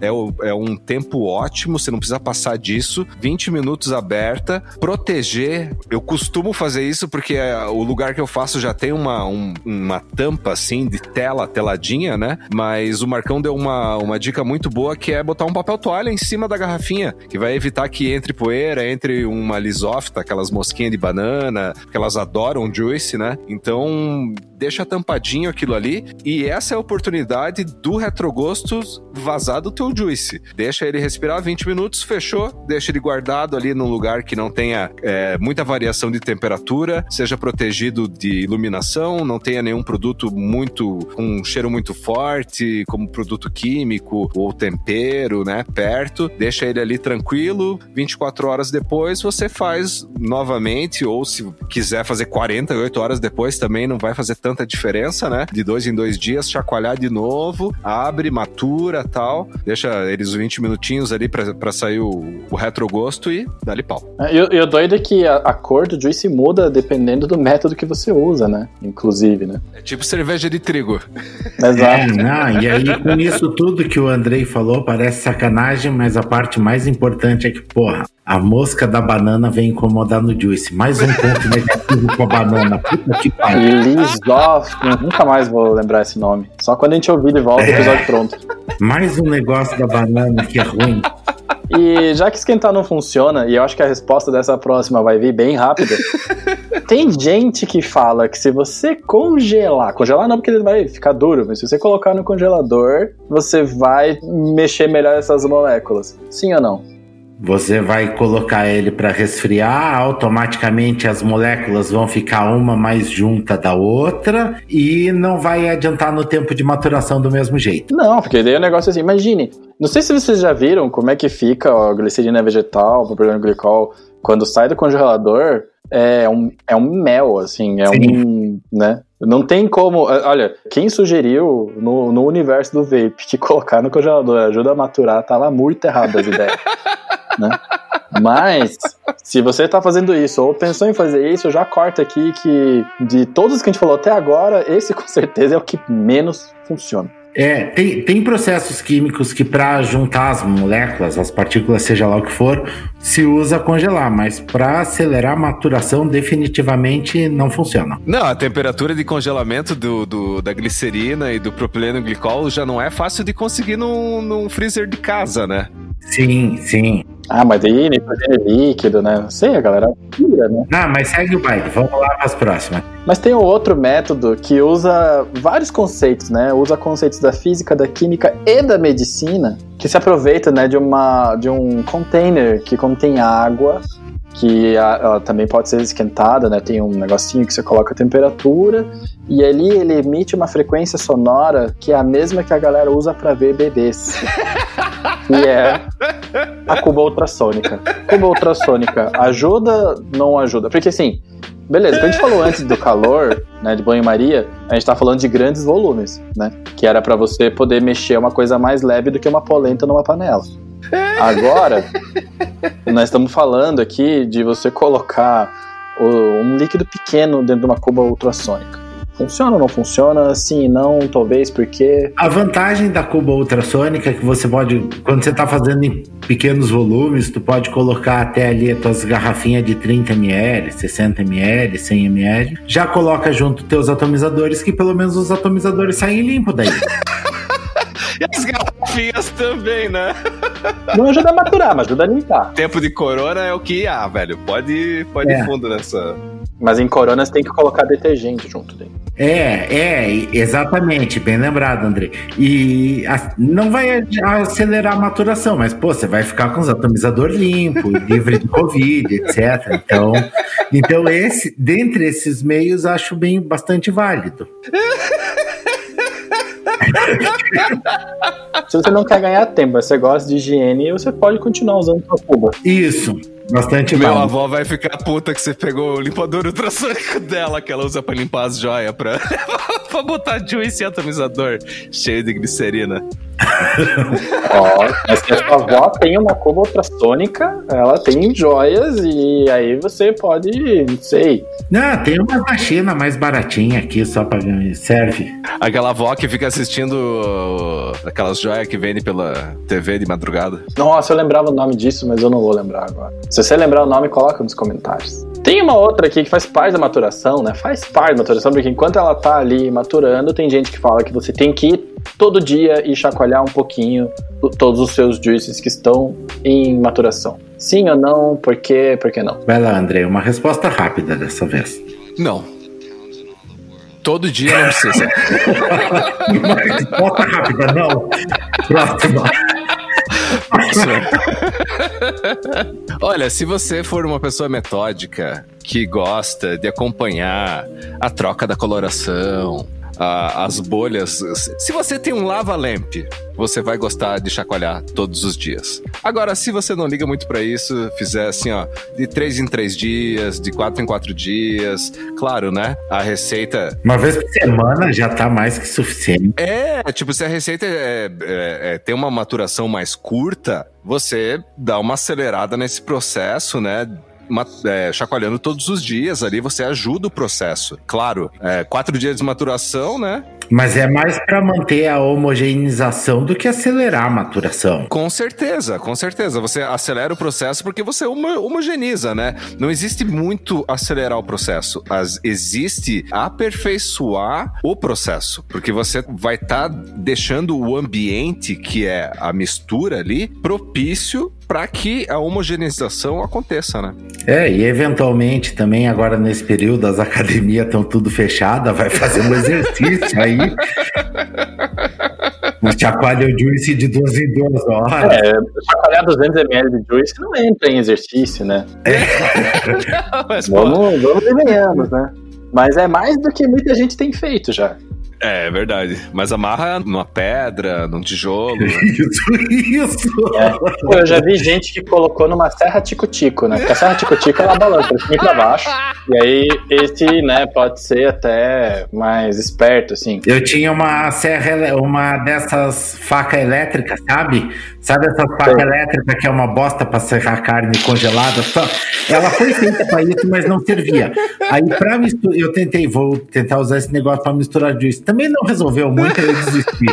é, o, é um tempo ótimo, você não precisa passar disso, 20 minutos aberta, proteger, eu costumo fazer isso porque é, o lugar que eu faço já tem uma, um, uma tampa assim de tela, teladinha, né? Mas o Marcão deu uma, uma dica muito boa que é botar um papel toalha em cima da garrafinha, que vai evitar que entre poeira, entre uma lisófita, aquelas mosquinhas de banana, que elas adoram juice, né? Então deixa tampadinho aquilo ali. E essa é a oportunidade do retrogosto do teu juice. Deixa ele respirar 20 minutos, fechou, deixa ele guardado ali num lugar que não tenha é, muita variação de temperatura, seja protegido de iluminação, não tenha nenhum produto muito um cheiro muito forte, como produto químico ou tempero, né, perto. Deixa ele ali tranquilo. 24 horas depois você faz novamente ou se quiser fazer 48 horas depois também não vai fazer tanta diferença, né? De dois em dois dias, chacoalhar de novo, abre, matura, deixa eles 20 minutinhos ali para sair o, o retrogosto e dá-lhe pau.
E o doido é que a, a cor do juice muda dependendo do método que você usa, né? Inclusive, né?
É tipo cerveja de trigo. [LAUGHS]
Exato. É, não, e aí com isso tudo que o Andrei falou parece sacanagem, mas a parte mais importante é que, porra, a mosca da banana vem incomodar no Juice. Mais um ponto negativo com a banana. Puta que pariu.
Lisoff, nunca mais vou lembrar esse nome. Só quando a gente ouvir de volta o episódio é. pronto.
Mais um negócio da banana que é ruim.
E já que esquentar não funciona, e eu acho que a resposta dessa próxima vai vir bem rápida, [LAUGHS] tem gente que fala que se você congelar, congelar não porque ele vai ficar duro, mas se você colocar no congelador, você vai mexer melhor essas moléculas. Sim ou não?
Você vai colocar ele para resfriar, automaticamente as moléculas vão ficar uma mais junta da outra e não vai adiantar no tempo de maturação do mesmo jeito.
Não, porque daí o negócio é assim, imagine, não sei se vocês já viram como é que fica a glicerina vegetal, o propileno glicol, quando sai do congelador, é um, é um mel, assim, é Sim. um, né? Não tem como, olha, quem sugeriu no, no universo do vape que [LAUGHS] colocar no congelador ajuda a maturar, tava muito errado as ideias. [LAUGHS] né? Mas, se você está fazendo isso ou pensou em fazer isso, já corta aqui que de todos que a gente falou até agora, esse com certeza é o que menos funciona.
É, tem, tem processos químicos que para juntar as moléculas, as partículas, seja lá o que for, se usa congelar, mas para acelerar a maturação definitivamente não funciona.
Não, a temperatura de congelamento do, do, da glicerina e do propileno glicol já não é fácil de conseguir num, num freezer de casa, né?
Sim, sim.
Ah, mas aí nitrogênio líquido, né? Não sei, a galera
pira, né? Não, mas segue o baile. Vamos lá para as próximas.
Mas tem um outro método que usa vários conceitos, né? Usa conceitos da física, da química e da medicina, que se aproveita, né, de uma de um container que contém água que ela também pode ser esquentada, né? Tem um negocinho que você coloca a temperatura e ali ele emite uma frequência sonora que é a mesma que a galera usa para ver bebês. [LAUGHS] que é a cuba ultrassônica. Cuba ultrassônica ajuda, não ajuda? Porque assim, beleza, quando a gente falou antes do calor, né, de banho-maria, a gente tá falando de grandes volumes, né? Que era para você poder mexer uma coisa mais leve do que uma polenta numa panela. Agora, nós estamos falando aqui de você colocar um líquido pequeno dentro de uma cuba ultrassônica. Funciona ou não funciona? Sim, não, talvez, porque.
A vantagem da cuba ultrassônica é que você pode, quando você está fazendo em pequenos volumes, tu pode colocar até ali as tuas garrafinhas de 30 ml, 60 ml, 100 ml. Já coloca junto teus atomizadores, que pelo menos os atomizadores saem limpos daí. [LAUGHS]
E as garrafinhas também, né?
Não ajuda a maturar, mas ajuda a limpar.
Tempo de corona é o que há, velho. Pode, pode é. ir fundo nessa.
Mas em coronas tem que colocar detergente junto dele.
É, é, exatamente, bem lembrado, André. E a, não vai acelerar a maturação, mas pô, você vai ficar com os atomizadores limpos, [LAUGHS] livre de Covid, etc. Então, então esse, dentre esses meios, acho bem bastante válido. [LAUGHS]
Se você não quer ganhar tempo, você gosta de higiene, você pode continuar usando sua cuba.
Isso. Bastante
Meu avó vai ficar puta que você pegou o limpador ultrassônico [LAUGHS] dela, que ela usa pra limpar as joias, pra, [LAUGHS] pra botar juice e atomizador cheio de glicerina.
Ó, mas se a sua avó tem uma cuba ultrassônica, ela tem joias e aí você pode, não sei.
Não, tem uma da China mais baratinha aqui, só pra serve.
Aquela avó que fica assistindo aquelas joias que vende pela TV de madrugada.
Nossa, eu lembrava o nome disso, mas eu não vou lembrar agora. Se você lembrar o nome, coloca nos comentários. Tem uma outra aqui que faz parte da maturação, né? Faz parte da maturação, porque enquanto ela tá ali maturando, tem gente que fala que você tem que ir todo dia e chacoalhar um pouquinho todos os seus juices que estão em maturação. Sim ou não? Por quê? Por que não?
Vai lá, André, uma resposta rápida dessa vez.
Não. Todo dia não precisa. [LAUGHS]
uma resposta rápida, não. Próxima. [LAUGHS]
Olha, se você for uma pessoa metódica que gosta de acompanhar a troca da coloração, a, as bolhas. Se você tem um lava lamp, você vai gostar de chacoalhar todos os dias. Agora, se você não liga muito para isso, fizer assim, ó, de três em três dias, de quatro em quatro dias, claro, né? A receita.
Uma vez por semana já tá mais que suficiente.
É, tipo, se a receita é, é, é, tem uma maturação mais curta, você dá uma acelerada nesse processo, né? É, chacoalhando todos os dias ali, você ajuda o processo. Claro, é, quatro dias de maturação, né?
Mas é mais para manter a homogeneização do que acelerar a maturação.
Com certeza, com certeza. Você acelera o processo porque você homogeniza, né? Não existe muito acelerar o processo. As, existe aperfeiçoar o processo. Porque você vai estar tá deixando o ambiente, que é a mistura ali, propício para que a homogeneização aconteça, né?
É, e eventualmente também agora nesse período as academias estão tudo fechadas, vai fazer um [LAUGHS] exercício aí. Um chacoalha o juice de duas em duas horas.
É, chacoalhar 200ml de juice não entra em exercício, né? É. [LAUGHS] Mas, vamos, vamos e venhamos, né? Mas é mais do que muita gente tem feito já.
É, é verdade. Mas amarra numa pedra, num tijolo. [LAUGHS]
isso, isso!
É. Eu já vi gente que colocou numa serra tico-tico, né? Porque a serra tico-tico ela balança pra cima e pra baixo. E aí esse, né, pode ser até mais esperto, assim.
Eu tinha uma serra, uma dessas facas elétricas, sabe? Sabe essa faca elétrica que é uma bosta para serrar carne congelada? Só, ela foi feita para isso, mas não servia. Aí para misturar, eu tentei, vou tentar usar esse negócio para misturar juice. Também não resolveu muito, eu desisti.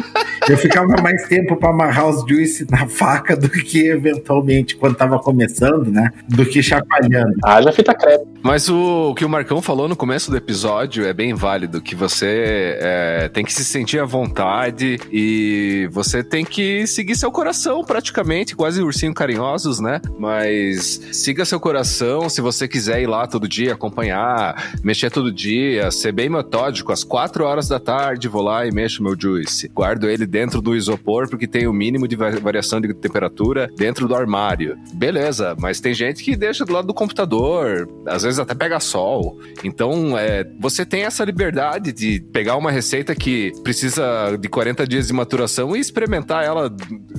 Eu ficava mais tempo para amarrar os juice na faca do que eventualmente quando tava começando, né? Do que chacoalhando.
Ah, já fita crepe.
Mas o, o, que o Marcão falou no começo do episódio é bem válido, que você é, tem que se sentir à vontade e você tem que seguir seu coração praticamente, quase ursinho carinhosos, né? Mas siga seu coração se você quiser ir lá todo dia, acompanhar, mexer todo dia, ser bem metódico. Às 4 horas da tarde vou lá e mexo meu juice. Guardo ele dentro do isopor porque tem o mínimo de variação de temperatura dentro do armário. Beleza, mas tem gente que deixa do lado do computador, às vezes até pega sol. Então, é, você tem essa liberdade de pegar uma receita que precisa de 40 dias de maturação e experimentar ela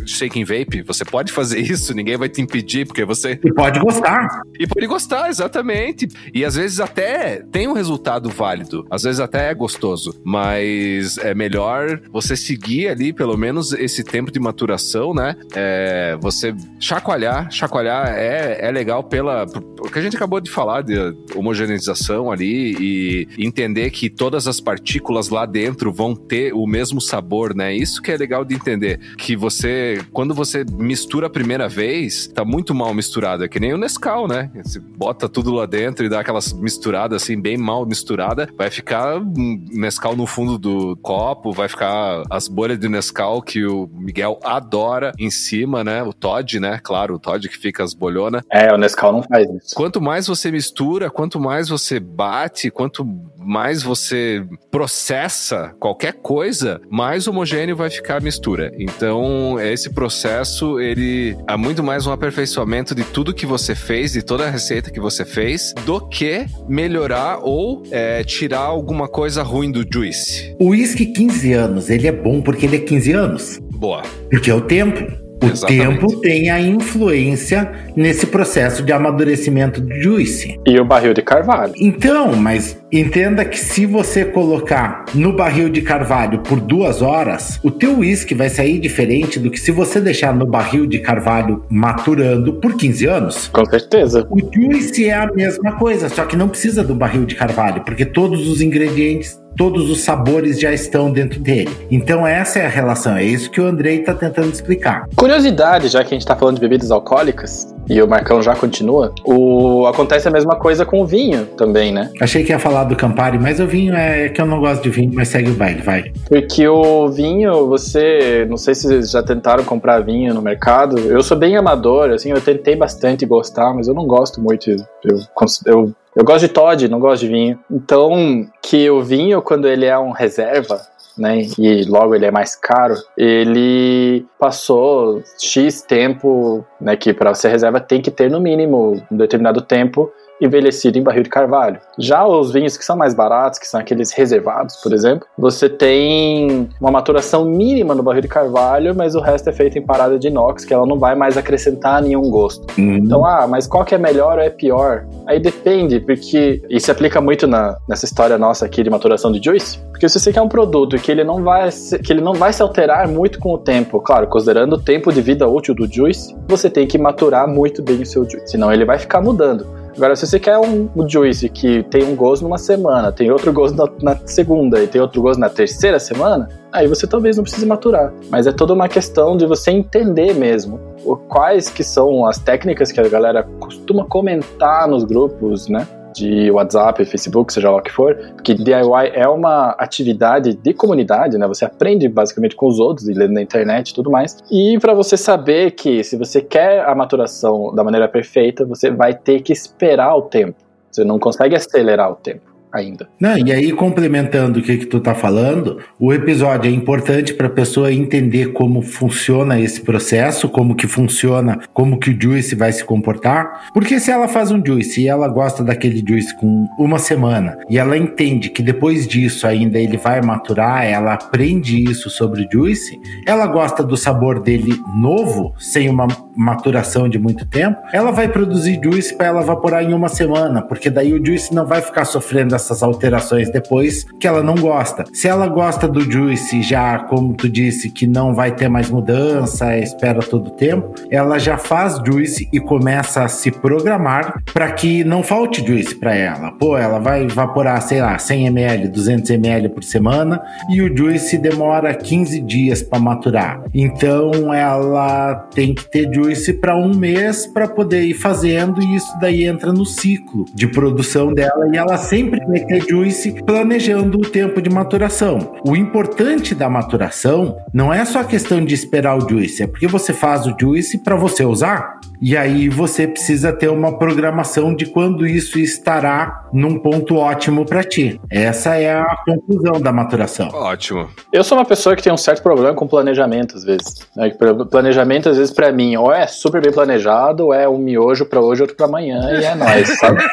shake vape. Você pode fazer [LAUGHS] isso, ninguém vai te impedir, porque você.
E pode gostar.
E pode gostar, exatamente. E às vezes até tem um resultado válido. Às vezes até é gostoso. Mas é melhor você seguir ali, pelo menos, esse tempo de maturação, né? É, você chacoalhar. Chacoalhar é, é legal pela. Porque a gente acabou de falar de homogeneização ali e entender que todas as partículas lá dentro vão ter o mesmo sabor, né? Isso que é legal de entender. Que você quando você mistura a primeira vez, tá muito mal misturado. É que nem o Nescau, né? Você bota tudo lá dentro e dá aquelas misturadas assim, bem mal misturada, vai ficar um Nescau no fundo do copo, vai ficar as bolhas de Nescau que o Miguel adora em cima, né? O Todd, né? Claro, o Todd que fica as bolhonas.
É, o Nescau não faz isso.
Quanto mais você mistura, quanto mais você bate, quanto mais você processa qualquer coisa, mais homogêneo vai ficar a mistura. Então, esse processo, ele é muito mais um aperfeiçoamento de tudo que você fez, de toda a receita que você fez, do que melhorar ou é, tirar alguma coisa ruim do juice.
O whisky 15 anos, ele é bom porque ele é 15 anos.
Boa.
Porque é o tempo. O Exatamente. tempo tem a influência nesse processo de amadurecimento do juice.
E o barril de carvalho.
Então, mas entenda que se você colocar no barril de carvalho por duas horas, o teu uísque vai sair diferente do que se você deixar no barril de carvalho maturando por 15 anos.
Com certeza.
O juice é a mesma coisa, só que não precisa do barril de carvalho, porque todos os ingredientes todos os sabores já estão dentro dele. Então essa é a relação, é isso que o Andrei está tentando explicar.
Curiosidade, já que a gente está falando de bebidas alcoólicas, e o Marcão já continua, o... acontece a mesma coisa com o vinho também, né?
Achei que ia falar do Campari, mas o vinho é que eu não gosto de vinho, mas segue o baile, vai.
Porque o vinho, você, não sei se vocês já tentaram comprar vinho no mercado, eu sou bem amador, assim, eu tentei bastante gostar, mas eu não gosto muito, eu, eu eu gosto de Todd, não gosto de vinho. Então, que o vinho, quando ele é um reserva, né, e logo ele é mais caro, ele passou X tempo, né, que para ser reserva tem que ter no mínimo um determinado tempo envelhecido em barril de carvalho. Já os vinhos que são mais baratos, que são aqueles reservados, por exemplo, você tem uma maturação mínima no barril de carvalho, mas o resto é feito em parada de inox, que ela não vai mais acrescentar nenhum gosto. Uhum. Então, ah, mas qual que é melhor ou é pior? Aí depende, porque isso se aplica muito na, nessa história nossa aqui de maturação de juice, porque se você quer um produto que ele não vai se, que ele não vai se alterar muito com o tempo, claro, considerando o tempo de vida útil do juice, você tem que maturar muito bem o seu juice, senão ele vai ficar mudando. Agora, se você quer um, um juice que tem um gosto numa semana, tem outro gosto na, na, segunda e tem outro gosto na terceira semana, aí você talvez não precise maturar. Mas é toda uma questão de você entender mesmo quais que são as técnicas que a galera costuma comentar nos grupos, né? De WhatsApp, Facebook, seja lá o que for, porque DIY é uma atividade de comunidade, né? Você aprende basicamente com os outros e lendo na internet e tudo mais. E para você saber que se você quer a maturação da maneira perfeita, você vai ter que esperar o tempo. Você não consegue acelerar o tempo ainda.
Não, e aí, complementando o que, que tu tá falando, o episódio é importante para a pessoa entender como funciona esse processo, como que funciona, como que o juice vai se comportar. Porque se ela faz um juice e ela gosta daquele juice com uma semana e ela entende que depois disso ainda ele vai maturar, ela aprende isso sobre o juice, ela gosta do sabor dele novo, sem uma maturação de muito tempo, ela vai produzir juice para ela evaporar em uma semana, porque daí o juice não vai ficar sofrendo essas alterações depois que ela não gosta. Se ela gosta do juice já, como tu disse, que não vai ter mais mudança, espera todo o tempo, ela já faz juice e começa a se programar para que não falte juice para ela. Pô, ela vai evaporar, sei lá, 100 ml, 200 ml por semana e o juice demora 15 dias para maturar. Então ela tem que ter juice para um mês para poder ir fazendo e isso daí entra no ciclo de produção dela e ela sempre vai juice planejando o tempo de maturação. O importante da maturação não é só a questão de esperar o juice, é porque você faz o juice para você usar. E aí você precisa ter uma programação de quando isso estará num ponto ótimo para ti. Essa é a conclusão da maturação.
Ótimo.
Eu sou uma pessoa que tem um certo problema com planejamento às vezes. Né? Planejamento às vezes para mim ou é super bem planejado ou é um miojo para hoje outro para amanhã e é nóis, sabe?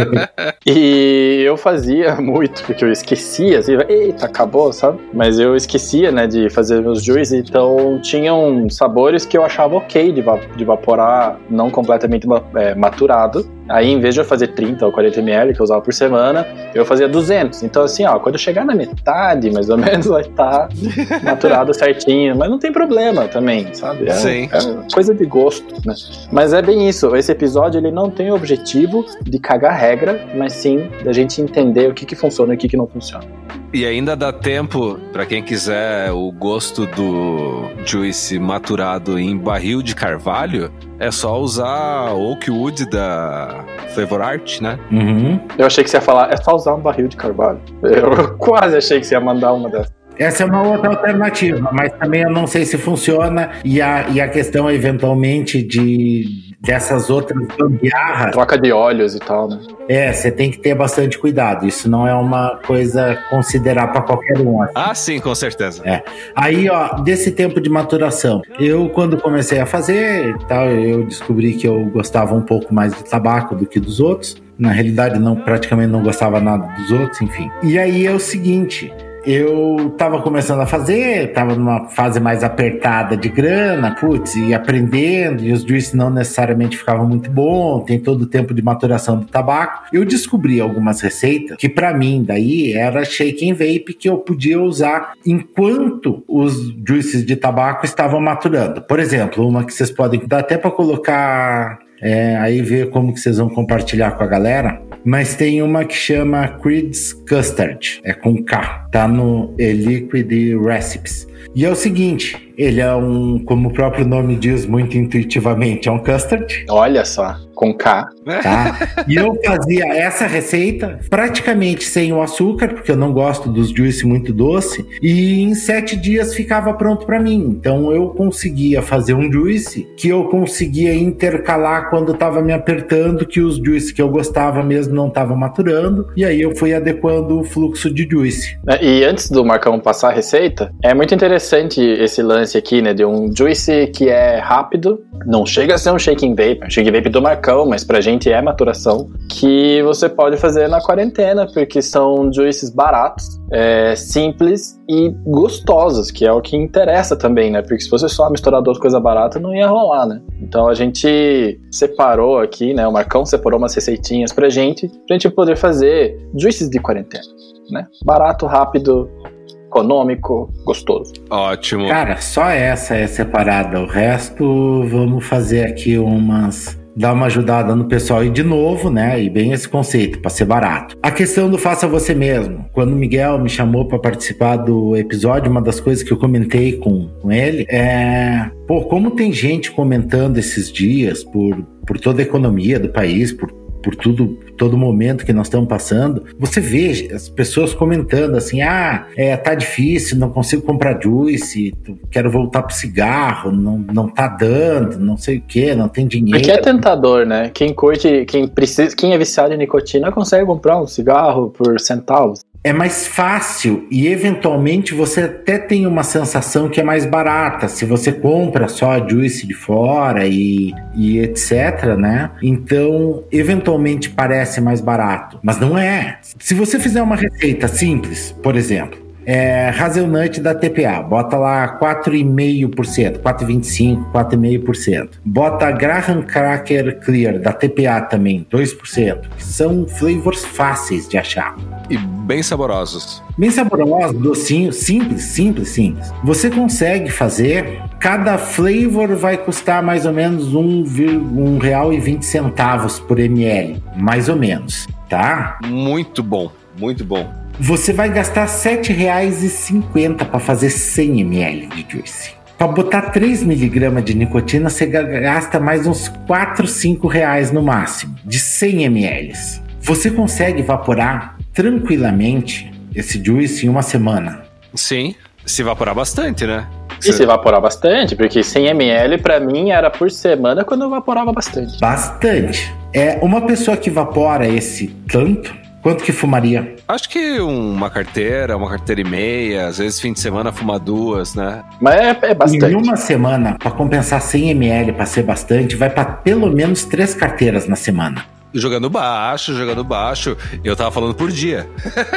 [LAUGHS] e eu fazia [LAUGHS] muito porque eu esquecia, assim, eita, acabou, sabe? Mas eu esquecia, né, de fazer meus juice, então tinham sabores que eu achava ok de, de evaporar não completamente é, maturado. Aí, em vez de eu fazer 30 ou 40 ml que eu usava por semana, eu fazia 200. Então, assim, ó, quando eu chegar na metade, mais ou [LAUGHS] menos, vai estar tá maturado certinho. Mas não tem problema também, sabe? É,
Sim.
é coisa de gosto, né? Mas é bem isso. Esse episódio, ele não tem o objetivo de cagar regra, mas sim da gente entender o que, que funciona e o que, que não funciona.
E ainda dá tempo para quem quiser o gosto do juice maturado em barril de carvalho, é só usar Oakwood da Flavor Art, né?
Uhum. Eu achei que você ia falar, é só usar um barril de carvalho. Eu [LAUGHS] quase achei que você ia mandar uma dessas.
Essa é uma outra alternativa, mas também eu não sei se funciona e a, e a questão eventualmente de dessas outras gambiarras.
Troca de óleos e tal, né?
É, você tem que ter bastante cuidado. Isso não é uma coisa considerar para qualquer um.
Assim. Ah, sim, com certeza.
É. Aí, ó, desse tempo de maturação, eu quando comecei a fazer, tal, eu descobri que eu gostava um pouco mais de tabaco do que dos outros. Na realidade, não praticamente não gostava nada dos outros, enfim. E aí é o seguinte, eu tava começando a fazer, tava numa fase mais apertada de grana, putz, e aprendendo, e os juices não necessariamente ficavam muito bom, tem todo o tempo de maturação do tabaco. Eu descobri algumas receitas que para mim daí era shake and vape que eu podia usar enquanto os juices de tabaco estavam maturando. Por exemplo, uma que vocês podem dar até para colocar é, aí ver como que vocês vão compartilhar com a galera. Mas tem uma que chama Creed's Custard, é com K, tá no Liquid Recipes. E é o seguinte, ele é um, como o próprio nome diz muito intuitivamente, é um custard.
Olha só, com K.
Tá? e eu fazia essa receita praticamente sem o açúcar, porque eu não gosto dos juice muito doce, e em sete dias ficava pronto para mim. Então eu conseguia fazer um juice que eu conseguia intercalar quando estava me apertando, que os juice que eu gostava mesmo não estavam maturando, e aí eu fui adequando o fluxo de juice.
E antes do Marcão passar a receita, é muito interessante esse lance aqui, né, de um juice que é rápido, não chega a ser um shaking vape, um shake vape do Marcão, mas pra gente é maturação, que você pode fazer na quarentena, porque são juices baratos, é, simples e gostosos, que é o que interessa também, né? Porque se fosse só misturar duas coisas baratas, não ia rolar, né? Então a gente separou aqui, né? O Marcão separou umas receitinhas pra gente, pra gente poder fazer juices de quarentena, né? Barato, rápido, econômico, gostoso.
Ótimo.
Cara, só essa é separada. O resto, vamos fazer aqui umas dar uma ajudada no pessoal e de novo, né? E bem esse conceito para ser barato. A questão do faça você mesmo. Quando o Miguel me chamou para participar do episódio, uma das coisas que eu comentei com, com ele é, pô, como tem gente comentando esses dias por por toda a economia do país, por por tudo, todo momento que nós estamos passando, você vê as pessoas comentando assim: ah, é, tá difícil, não consigo comprar juice, quero voltar pro cigarro, não, não tá dando, não sei o que, não tem dinheiro.
Porque é tentador, né? Quem curte, quem precisa, quem é viciado em nicotina consegue comprar um cigarro por centavos
é mais fácil e eventualmente você até tem uma sensação que é mais barata se você compra só a juice de fora e, e etc, né? Então, eventualmente parece mais barato, mas não é. Se você fizer uma receita simples, por exemplo, é, Hazelnut da TPA, bota lá 4,5%, 4,25%, 4,5%. Bota Graham Cracker Clear da TPA também, 2%. São flavors fáceis de achar.
E bem saborosos.
Bem saborosos, docinhos, simples, simples, simples. Você consegue fazer, cada flavor vai custar mais ou menos um, um real e vinte centavos por ml, mais ou menos, tá?
Muito bom, muito bom.
Você vai gastar R$ 7,50 para fazer 100 ml de juice. Para botar 3 miligramas de nicotina, você gasta mais uns 4, 5 reais no máximo, de 100 ml. Você consegue evaporar tranquilamente esse juice em uma semana.
Sim, se evaporar bastante, né?
E se evaporar bastante, porque 100 ml para mim era por semana quando eu evaporava bastante.
Bastante. É uma pessoa que evapora esse tanto, quanto que fumaria?
Acho que uma carteira, uma carteira e meia, às vezes fim de semana fuma duas, né?
Mas é, é bastante.
Em uma semana, para compensar 100 ml para ser bastante, vai para pelo menos três carteiras na semana
jogando baixo, jogando baixo. Eu tava falando por dia.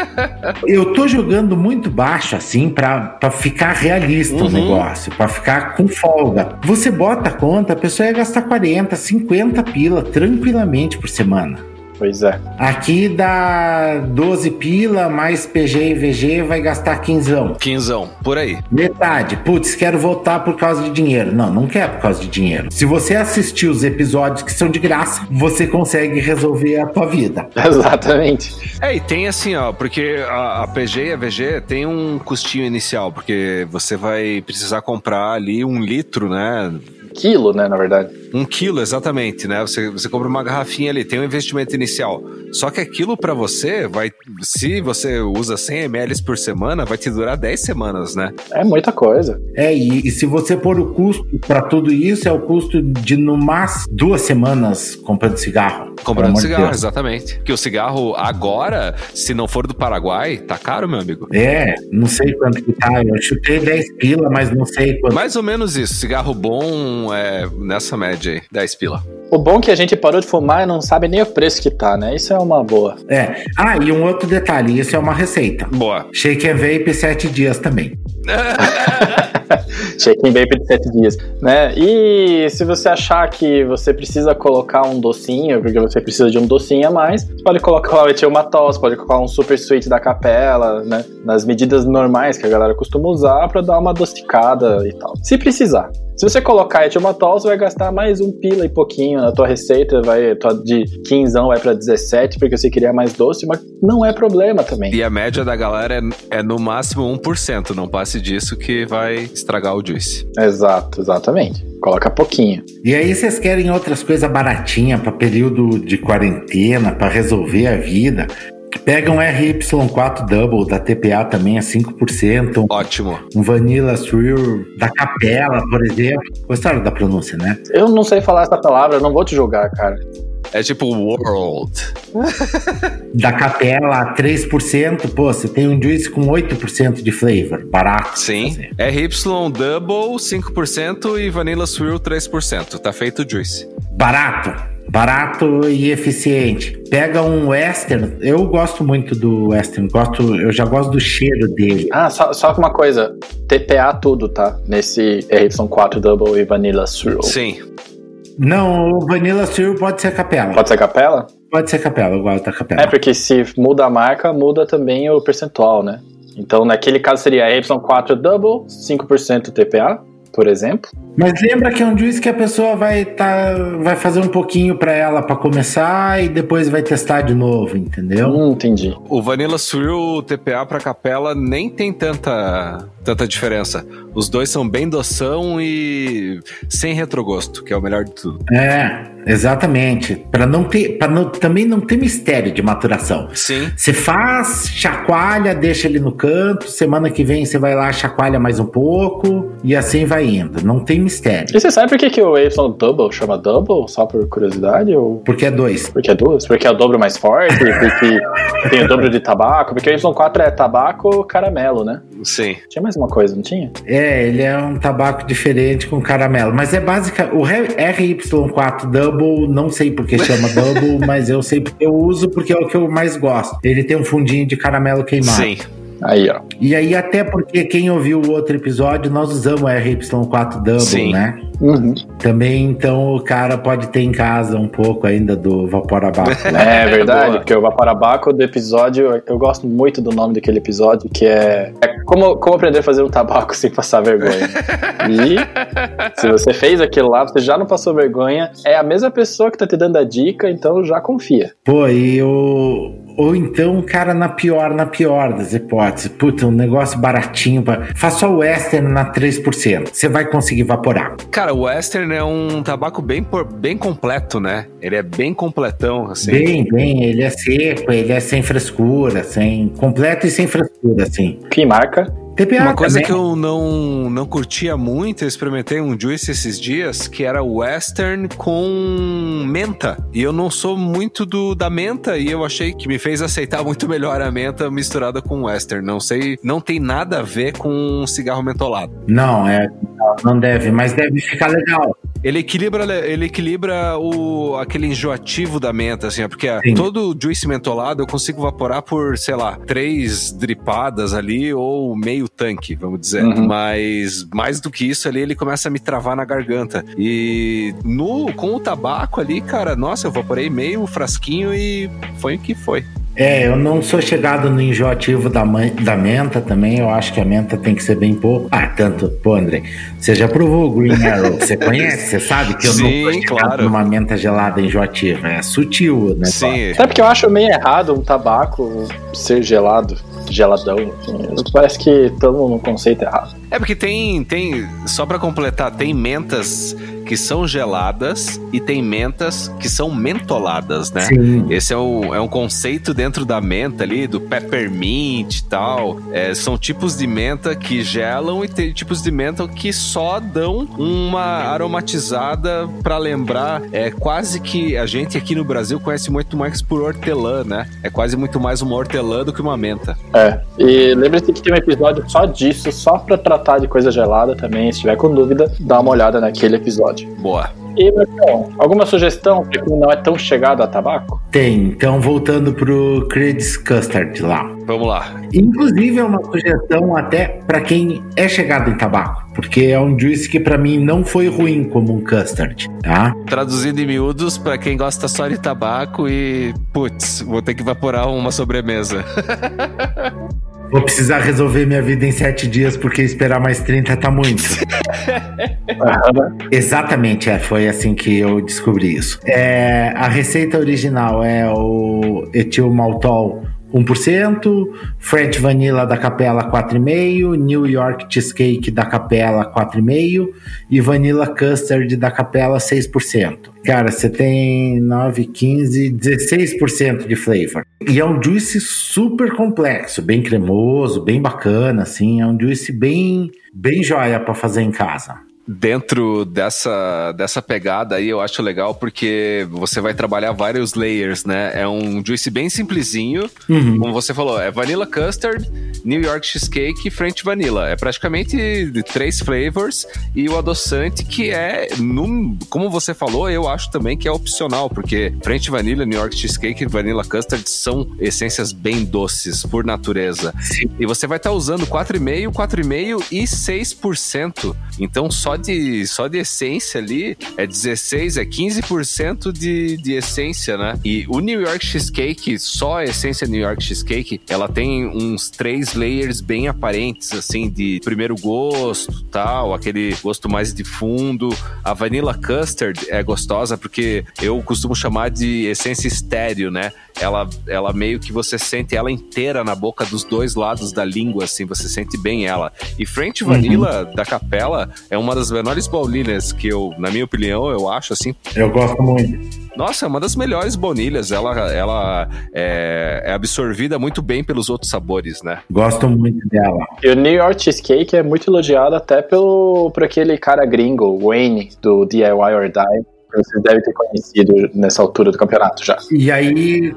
[LAUGHS]
eu tô jogando muito baixo, assim, pra, ficar realista uhum. o negócio, pra ficar com folga. Você bota a conta, a pessoa ia gastar 40, 50 pila tranquilamente por semana.
Pois é.
Aqui dá 12 pila, mais PG e VG vai gastar 15.
15, por aí.
Metade. Putz, quero voltar por causa de dinheiro. Não, não quer por causa de dinheiro. Se você assistir os episódios que são de graça, você consegue resolver a tua vida. [LAUGHS]
Exatamente.
É, e tem assim, ó, porque a, a PG e a VG tem um custinho inicial, porque você vai precisar comprar ali um litro, né?
quilo, né, na verdade.
Um quilo, exatamente, né? Você, você compra uma garrafinha ali, tem um investimento inicial. Só que aquilo para você vai, se você usa 100 ml por semana, vai te durar 10 semanas, né?
É muita coisa.
É, e, e se você pôr o custo para tudo isso, é o custo de no máximo duas semanas comprando cigarro.
Comprando cigarro, Deus. exatamente. Que o cigarro agora, se não for do Paraguai, tá caro, meu amigo.
É, não sei quanto que tá. Eu chutei 10 pila, mas não sei quanto.
Mais ou menos isso. Cigarro bom é nessa média aí, 10 pila.
O bom é que a gente parou de fumar e não sabe nem o preço que tá, né? Isso é uma boa.
É. Ah, e um outro detalhe, isso é uma receita.
Boa.
Shake and vape 7 dias também. [LAUGHS]
Shake and vape de 7 dias, né? E se você achar que você precisa colocar um docinho, porque você precisa de um docinho a mais, pode colocar o etiomatol, pode colocar um super sweet da capela, né? Nas medidas normais que a galera costuma usar para dar uma adocicada e tal. Se precisar. Se você colocar etimatol, você vai gastar mais um pila e pouquinho na tua receita, vai de 15 vai para 17, porque você queria mais doce, mas não é problema também.
E a média da galera é, é no máximo 1%, não passe disso que vai estragar o juice.
Exato, exatamente. Coloca pouquinho.
E aí vocês querem outras coisas baratinhas para período de quarentena, para resolver a vida. Pega um RY4 Double da TPA também a 5%.
Ótimo.
Um Vanilla Swirl da Capela, por exemplo. Gostaram da pronúncia, né?
Eu não sei falar essa palavra, não vou te julgar, cara.
É tipo World. [LAUGHS]
da Capela 3%, pô, você tem um juice com 8% de flavor, barato.
Sim. RY Double 5% e Vanilla Swirl 3%. Tá feito o juice.
Barato. Barato e eficiente. Pega um western. Eu gosto muito do western. Gosto, eu já gosto do cheiro dele.
Ah, só, só uma coisa. TPA tudo, tá? Nesse RY4 Double e Vanilla Swirl.
Sim.
Não, o Vanilla Swirl pode ser capela.
Pode ser capela?
Pode ser capela, gosto da capela.
É, porque se muda a marca, muda também o percentual, né? Então, naquele caso seria RY4 Double, 5% TPA, por exemplo.
Mas lembra que é um juice que a pessoa vai tá, vai fazer um pouquinho para ela para começar e depois vai testar de novo, entendeu?
Hum, entendi.
O Vanilla Swirl TPA para capela nem tem tanta tanta diferença. Os dois são bem doção e sem retrogosto, que é o melhor de tudo.
É, exatamente. Para não ter, para não, também não ter mistério de maturação.
Sim.
Você faz, chacoalha, deixa ele no canto. Semana que vem você vai lá, chacoalha mais um pouco e assim vai indo. Não tem mistério.
E você sabe por que, que o Y Double chama Double? Só por curiosidade? Ou...
Porque é dois.
Porque é duas? Porque é o dobro mais forte? [LAUGHS] porque tem o dobro de tabaco? Porque o Y4 é tabaco caramelo, né?
Sim.
Tinha mais uma coisa, não tinha?
É, ele é um tabaco diferente com caramelo. Mas é básica. O RY4 Double, não sei porque chama Double, [LAUGHS] mas eu sei porque eu uso porque é o que eu mais gosto. Ele tem um fundinho de caramelo queimado.
Sim.
Aí, ó.
E aí, até porque quem ouviu o outro episódio, nós usamos o RY4 Double,
Sim.
né?
Uhum.
Também, então, o cara pode ter em casa um pouco ainda do vapor abaco. [LAUGHS]
É verdade,
Boa.
porque o Vaparabaco do episódio, eu gosto muito do nome daquele episódio, que é, é como, como aprender a fazer um tabaco [LAUGHS] sem passar vergonha. e se você fez aquilo lá, você já não passou vergonha, é a mesma pessoa que tá te dando a dica, então já confia.
Pô, e o. Ou então, cara, na pior, na pior das hipóteses. Puta, um negócio baratinho. Pra... Faz só o Western na 3%. Você vai conseguir evaporar.
Cara, o Western é um tabaco bem, bem completo, né? Ele é bem completão, assim.
Bem, bem, ele é seco, ele é sem frescura, sem. Completo e sem frescura, assim.
Que marca?
TPA
Uma coisa
também.
que eu não, não curtia muito, eu experimentei um juice esses dias, que era western com menta. E eu não sou muito do da menta e eu achei que me fez aceitar [LAUGHS] muito melhor a menta misturada com western. Não sei, não tem nada a ver com um cigarro mentolado.
Não, é. não, deve, mas deve ficar legal.
Ele equilibra, ele equilibra o, aquele enjoativo da menta, assim, ó, porque ah,
Sim.
todo juice mentolado eu consigo evaporar por, sei lá, três dripadas ali ou meio tanque, vamos dizer.
Uhum.
Mas mais do que isso ali, ele começa a me travar na garganta. E no com o tabaco ali, cara, nossa, eu evaporei meio frasquinho e foi o que foi.
É, eu não sou chegado no enjoativo da, da menta também. Eu acho que a menta tem que ser bem pouco. Ah, tanto. Pô, André, você já provou o Green Arrow? Você conhece? Você sabe que eu não
Sim,
sou chegado
claro.
numa menta gelada enjoativa. É sutil, né?
Sim.
Sabe que eu acho meio errado um tabaco ser gelado, geladão. Assim. Parece que todo mundo no conceito errado.
É porque tem, tem, só pra completar, tem mentas que são geladas e tem mentas que são mentoladas, né?
Sim.
Esse é, o, é um conceito dentro da menta ali, do peppermint e tal. É, são tipos de menta que gelam e tem tipos de menta que só dão uma aromatizada pra lembrar. É quase que a gente aqui no Brasil conhece muito mais por hortelã, né? É quase muito mais uma hortelã do que uma menta.
É. E lembre-se que tem um episódio só disso, só pra tratar de coisa gelada também. Se tiver com dúvida, dá uma olhada naquele episódio.
Boa.
E, Marcão, alguma sugestão pra quem não é tão chegado a tabaco?
Tem. Então, voltando pro Credis Custard lá.
Vamos lá.
Inclusive, é uma sugestão até para quem é chegado em tabaco. Porque é um juice que para mim não foi ruim como um custard, tá?
Traduzindo em miúdos, pra quem gosta só de tabaco e, putz, vou ter que evaporar uma sobremesa. [LAUGHS]
Vou precisar resolver minha vida em sete dias porque esperar mais 30 tá muito. [LAUGHS] Exatamente, é, foi assim que eu descobri isso. É, a receita original é o etilmaltol 1%, French Vanilla da Capela 4,5%, New York Cheesecake da Capela 4,5% e Vanilla Custard da Capela 6%. Cara, você tem 9, 15, 16% de flavor. E é um juice super complexo, bem cremoso, bem bacana, assim. É um juice bem, bem joia para fazer em casa
dentro dessa, dessa pegada aí eu acho legal porque você vai trabalhar vários layers, né? É um juice bem simplesinho, uhum. como você falou, é vanilla custard, New York cheesecake e French vanilla. É praticamente três flavors e o adoçante que é, num, como você falou, eu acho também que é opcional, porque French vanilla, New York cheesecake e vanilla custard são essências bem doces por natureza. Sim. E você vai estar tá usando 4,5, 4,5 e 6%. Então só só de, só de essência ali é 16, é 15% de, de essência, né? E o New York Cheesecake, só a essência New York Cheesecake, ela tem uns três layers bem aparentes, assim, de primeiro gosto, tal, aquele gosto mais de fundo. A Vanilla Custard é gostosa porque eu costumo chamar de essência estéreo, né? Ela, ela meio que você sente ela inteira na boca dos dois lados da língua, assim, você sente bem ela. E French Vanilla uhum. da Capela é uma das menores baunilhas que eu, na minha opinião, eu acho assim.
Eu gosto muito.
Nossa, é uma das melhores baunilhas. Ela, ela é, é, absorvida muito bem pelos outros sabores, né?
Gosto muito dela.
E o New York Cheesecake é muito elogiado até pelo, por aquele cara gringo, Wayne, do DIY or Die. Vocês devem ter conhecido nessa altura do campeonato já.
E aí,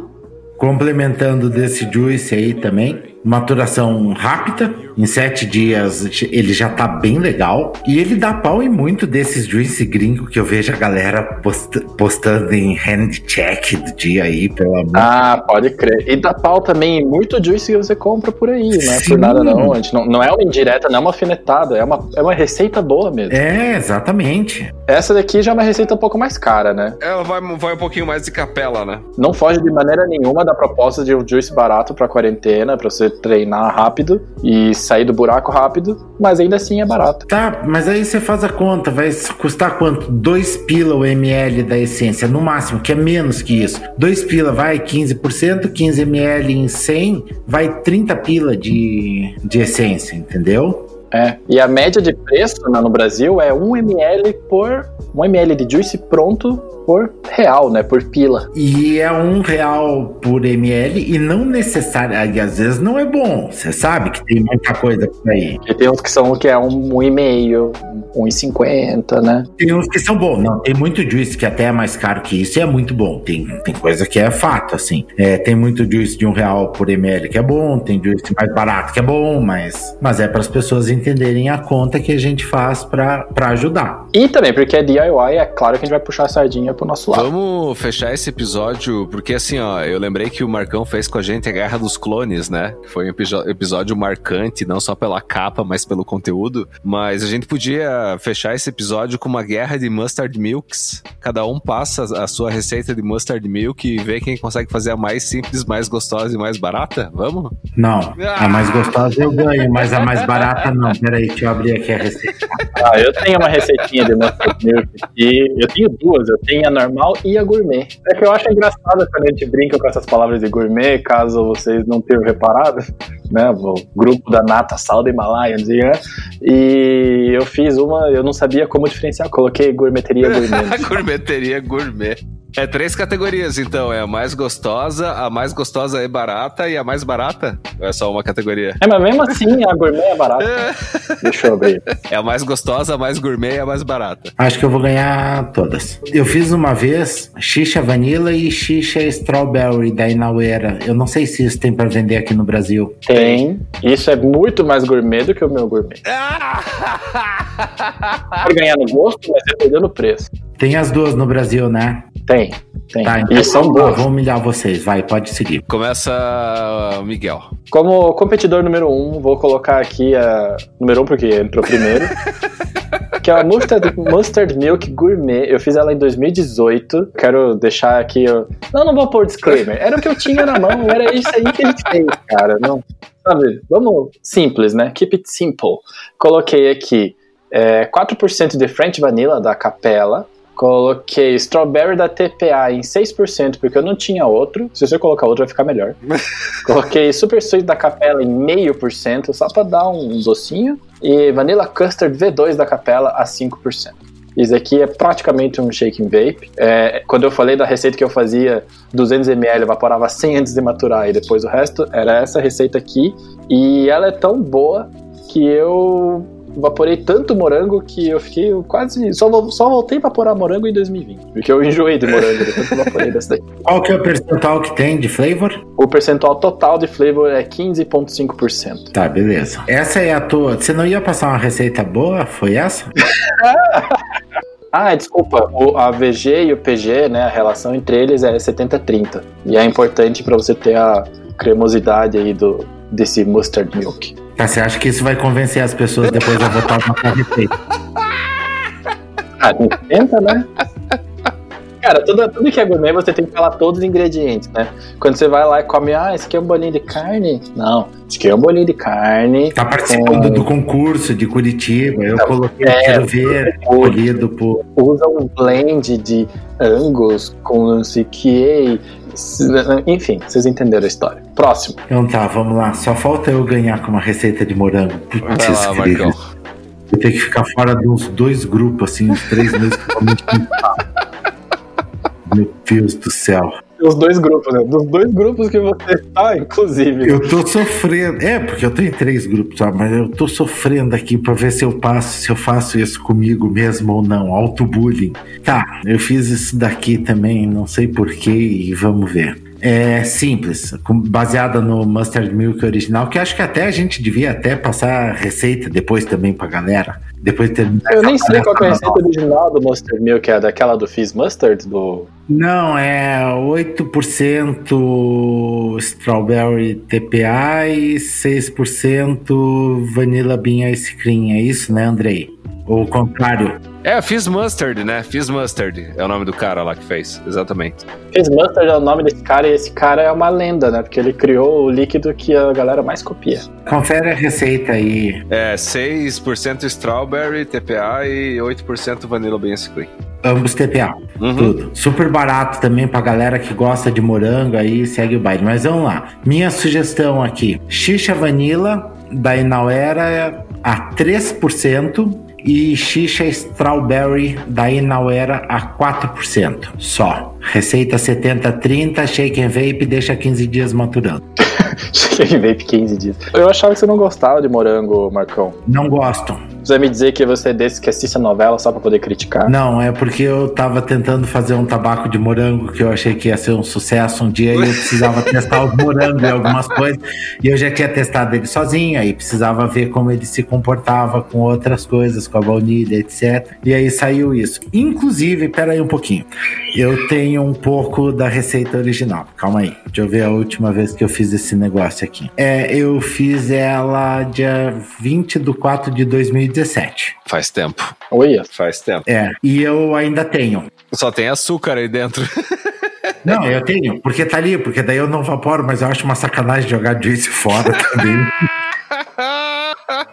complementando desse juice aí também, maturação rápida. Em sete dias ele já tá bem legal. E ele dá pau em muito desses juice gringo que eu vejo a galera post postando em hand check do dia aí, pelo amor.
Ah, pode crer. E dá pau também em muito juice que você compra por aí, não é por nada não. A gente não. Não é uma indireta, não é uma afinetada. É uma, é uma receita boa mesmo.
É, exatamente.
Essa daqui já é uma receita um pouco mais cara, né?
Ela vai, vai um pouquinho mais de capela, né?
Não foge de maneira nenhuma da proposta de um juice barato pra quarentena, pra você treinar rápido e sair do buraco rápido, mas ainda assim é barato.
Tá, mas aí você faz a conta, vai custar quanto? 2 pila o ml da essência, no máximo, que é menos que isso. 2 pila vai 15%, 15 ml em 100 vai 30 pila de, de essência, entendeu?
É, e a média de preço né, no Brasil é 1 ml por 1 ml de juice pronto por real, né? Por pila.
E é um real por ml e não necessariamente, às vezes não é bom. Você sabe que tem muita coisa por aí.
E tem uns que são que é um, um e meio, um e cinquenta, né?
Tem uns que são bons. Não, tem muito juice que até é mais caro que isso e é muito bom. Tem, tem coisa que é fato, assim. É, tem muito juice de um real por ml que é bom, tem juice mais barato que é bom, mas, mas é para as pessoas entenderem a conta que a gente faz para ajudar.
E também, porque é DIY, é claro que a gente vai puxar a sardinha pro nosso lado.
Vamos fechar esse episódio, porque assim, ó, eu lembrei que o Marcão fez com a gente a Guerra dos Clones, né? Que foi um episódio marcante, não só pela capa, mas pelo conteúdo. Mas a gente podia fechar esse episódio com uma guerra de mustard milks. Cada um passa a sua receita de mustard milk e vê quem consegue fazer a mais simples, mais gostosa e mais barata? Vamos?
Não. A mais gostosa eu ganho, mas a mais barata não. Peraí, deixa eu abrir aqui a receita.
Ah, eu tenho uma receitinha de mustard milk e eu tenho duas. Eu tenho a normal e a gourmet. É que eu acho engraçado quando a gente brinca com essas palavras de gourmet, caso vocês não tenham reparado, né? O grupo da Nata Sal da Himalaia, né? E eu fiz uma, eu não sabia como diferenciar, coloquei gourmeteria gourmet. [LAUGHS]
gourmeteria gourmet. É três categorias, então. É a mais gostosa, a mais gostosa é barata e a mais barata? Ou é só uma categoria?
É, mas mesmo assim a gourmet é barata. É. Deixa eu abrir.
É a mais gostosa, a mais gourmet e a mais barata.
Acho que eu vou ganhar todas. Eu fiz uma vez xixa vanilla e xixa strawberry da Inauera. Eu não sei se isso tem para vender aqui no Brasil.
Tem. Isso é muito mais gourmet do que o meu gourmet. [LAUGHS] Por ganhar no gosto, mas é perdendo o preço.
Tem as duas no Brasil, né?
Tem, tem.
Tá, então, e são boas. Vou humilhar vocês, vai, pode seguir.
Começa Miguel.
Como competidor número um, vou colocar aqui a número um porque entrou primeiro. [LAUGHS] que é a Mustard, Mustard Milk Gourmet. Eu fiz ela em 2018. Quero deixar aqui. Eu... Não, não vou pôr disclaimer. Era o que eu tinha na mão, era isso aí que ele fez, cara. Não, sabe? Vamos simples, né? Keep it simple. Coloquei aqui é, 4% de French Vanilla da Capela, Coloquei Strawberry da TPA em 6%, porque eu não tinha outro. Se você colocar outro, vai ficar melhor. [LAUGHS] Coloquei Super Sweet da Capela em 0,5%, só pra dar um docinho. E Vanilla Custard V2 da Capela a 5%. Isso aqui é praticamente um shaking vape. É, quando eu falei da receita que eu fazia 200ml, evaporava 100 antes de maturar e depois o resto, era essa receita aqui. E ela é tão boa que eu vaporei tanto morango que eu fiquei quase. Só, só voltei a vaporar morango em 2020. Porque eu enjoei de morango depois que eu vaporei dessa daí. [LAUGHS]
Qual que é o percentual que tem de flavor?
O percentual total de flavor é 15,5%.
Tá, beleza. Essa é a tua. Você não ia passar uma receita boa? Foi essa? [LAUGHS]
Ah, desculpa, o, a VG e o PG, né, a relação entre eles é 70-30. E é importante para você ter a cremosidade aí do, desse mustard milk.
Tá, você acha que isso vai convencer as pessoas depois a votar na receita?
Ah, tenta, né? Cara, tudo, tudo que é gourmet você tem que falar todos os ingredientes, né? Quando você vai lá e come, ah, esse aqui é um bolinho de carne. Não, esse aqui é um bolinho de carne.
Tá participando com... do concurso de Curitiba, eu
Não,
coloquei
é,
o cheiro verde,
o-
colhido por.
Usa um blend de Angus com não sei o que. Enfim, vocês entenderam a história. Próximo.
Então tá, vamos lá. Só falta eu ganhar com uma receita de morango. Putz,
lá. Marcão.
Eu tenho que ficar fora dos dois grupos, assim, uns três meses falo. [LAUGHS] Meu Deus do céu.
Os dois grupos, né? Dos dois grupos que você está, inclusive.
Eu tô sofrendo. É, porque eu tenho três grupos, sabe? mas eu tô sofrendo aqui pra ver se eu passo, se eu faço isso comigo mesmo ou não. Auto-bullying. Tá, eu fiz isso daqui também, não sei porquê, e vamos ver. É simples, baseada no Mustard Milk original, que acho que até a gente devia até passar a receita depois também pra galera. Depois de terminar
Eu nem sei qual é a receita original do Mustard Milk, é daquela do Fizz Mustard, do...
Não, é 8% Strawberry TPA e 6% Vanilla Bean Ice Cream. É isso, né, Andrei? Ou o contrário?
É, Fizz Mustard, né? Fizz Mustard é o nome do cara lá que fez, exatamente.
Fizz Mustard é o nome desse cara e esse cara é uma lenda, né? Porque ele criou o líquido que a galera mais copia.
Confere a receita aí.
É 6% Strawberry, TPA e 8% Vanilla Bean Ice Cream.
Ambos TPA.
Uhum.
Tudo. Super barato também pra galera que gosta de morango aí, segue o baile. Mas vamos lá. Minha sugestão aqui: Xixa Vanilla da Inauera a 3% e Xixa Strawberry da Inauera a 4%. Só. Receita 70-30, shake and vape, deixa 15 dias maturando. [LAUGHS]
Cheguei vape 15 dias. Eu achava que você não gostava de morango, Marcão.
Não gosto.
Você vai me dizer que você é desse que assiste a novela só pra poder criticar?
Não, é porque eu tava tentando fazer um tabaco de morango que eu achei que ia ser um sucesso um dia e eu precisava [LAUGHS] testar os morangos e algumas coisas. E eu já tinha testado ele sozinho, aí precisava ver como ele se comportava com outras coisas, com a baunilha, etc. E aí saiu isso. Inclusive, pera aí um pouquinho. Eu tenho um pouco da receita original. Calma aí. Deixa eu ver a última vez que eu fiz esse negócio aqui. É, eu fiz ela dia 20 de 4 de 2017.
Faz tempo.
Olha.
Faz tempo.
É, e eu ainda tenho.
Só tem açúcar aí dentro. [LAUGHS]
Não, eu tenho, porque tá ali, porque daí eu não vaporo, mas eu acho uma sacanagem jogar juice fora também. [LAUGHS]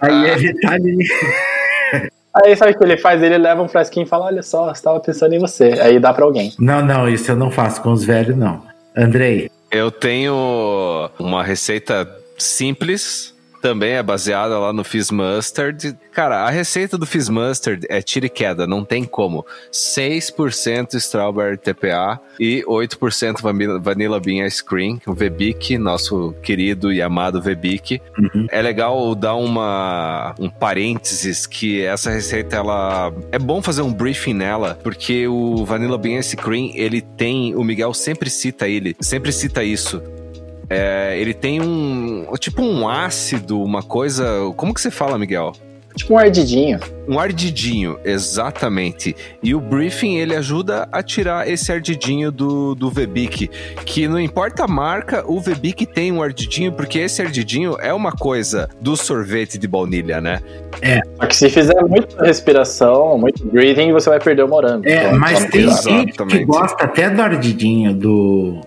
Aí ele tá ali. [LAUGHS]
Aí sabe o que ele faz? Ele leva um fresquinho e fala: Olha só, estava pensando em você. Aí dá pra alguém.
Não, não, isso eu não faço com os velhos, não. Andrei,
Eu tenho uma receita simples, também é baseada lá no Fizz Mustard. Cara, a receita do Fizz Mustard é tira e queda, não tem como. 6% Strawberry TPA e 8% Vanilla- Bean Ice Cream, o Vebic, nosso querido e amado Vebic.
Uhum.
É legal dar uma um parênteses que essa receita ela é bom fazer um briefing nela, porque o Vanilla Bean Ice Cream, ele tem, o Miguel sempre cita ele, sempre cita isso. É, ele tem um tipo um ácido, uma coisa, como que você fala, Miguel?
Tipo um ardidinho.
Um ardidinho, exatamente. E o briefing ele ajuda a tirar esse ardidinho do, do Vebic. Que não importa a marca, o Vebic tem um ardidinho, porque esse ardidinho é uma coisa do sorvete de baunilha, né?
Só que se fizer muita respiração, muito breathing, você vai perder o morango.
é,
Então,
mas tem gente que gosta até do ardidinho do.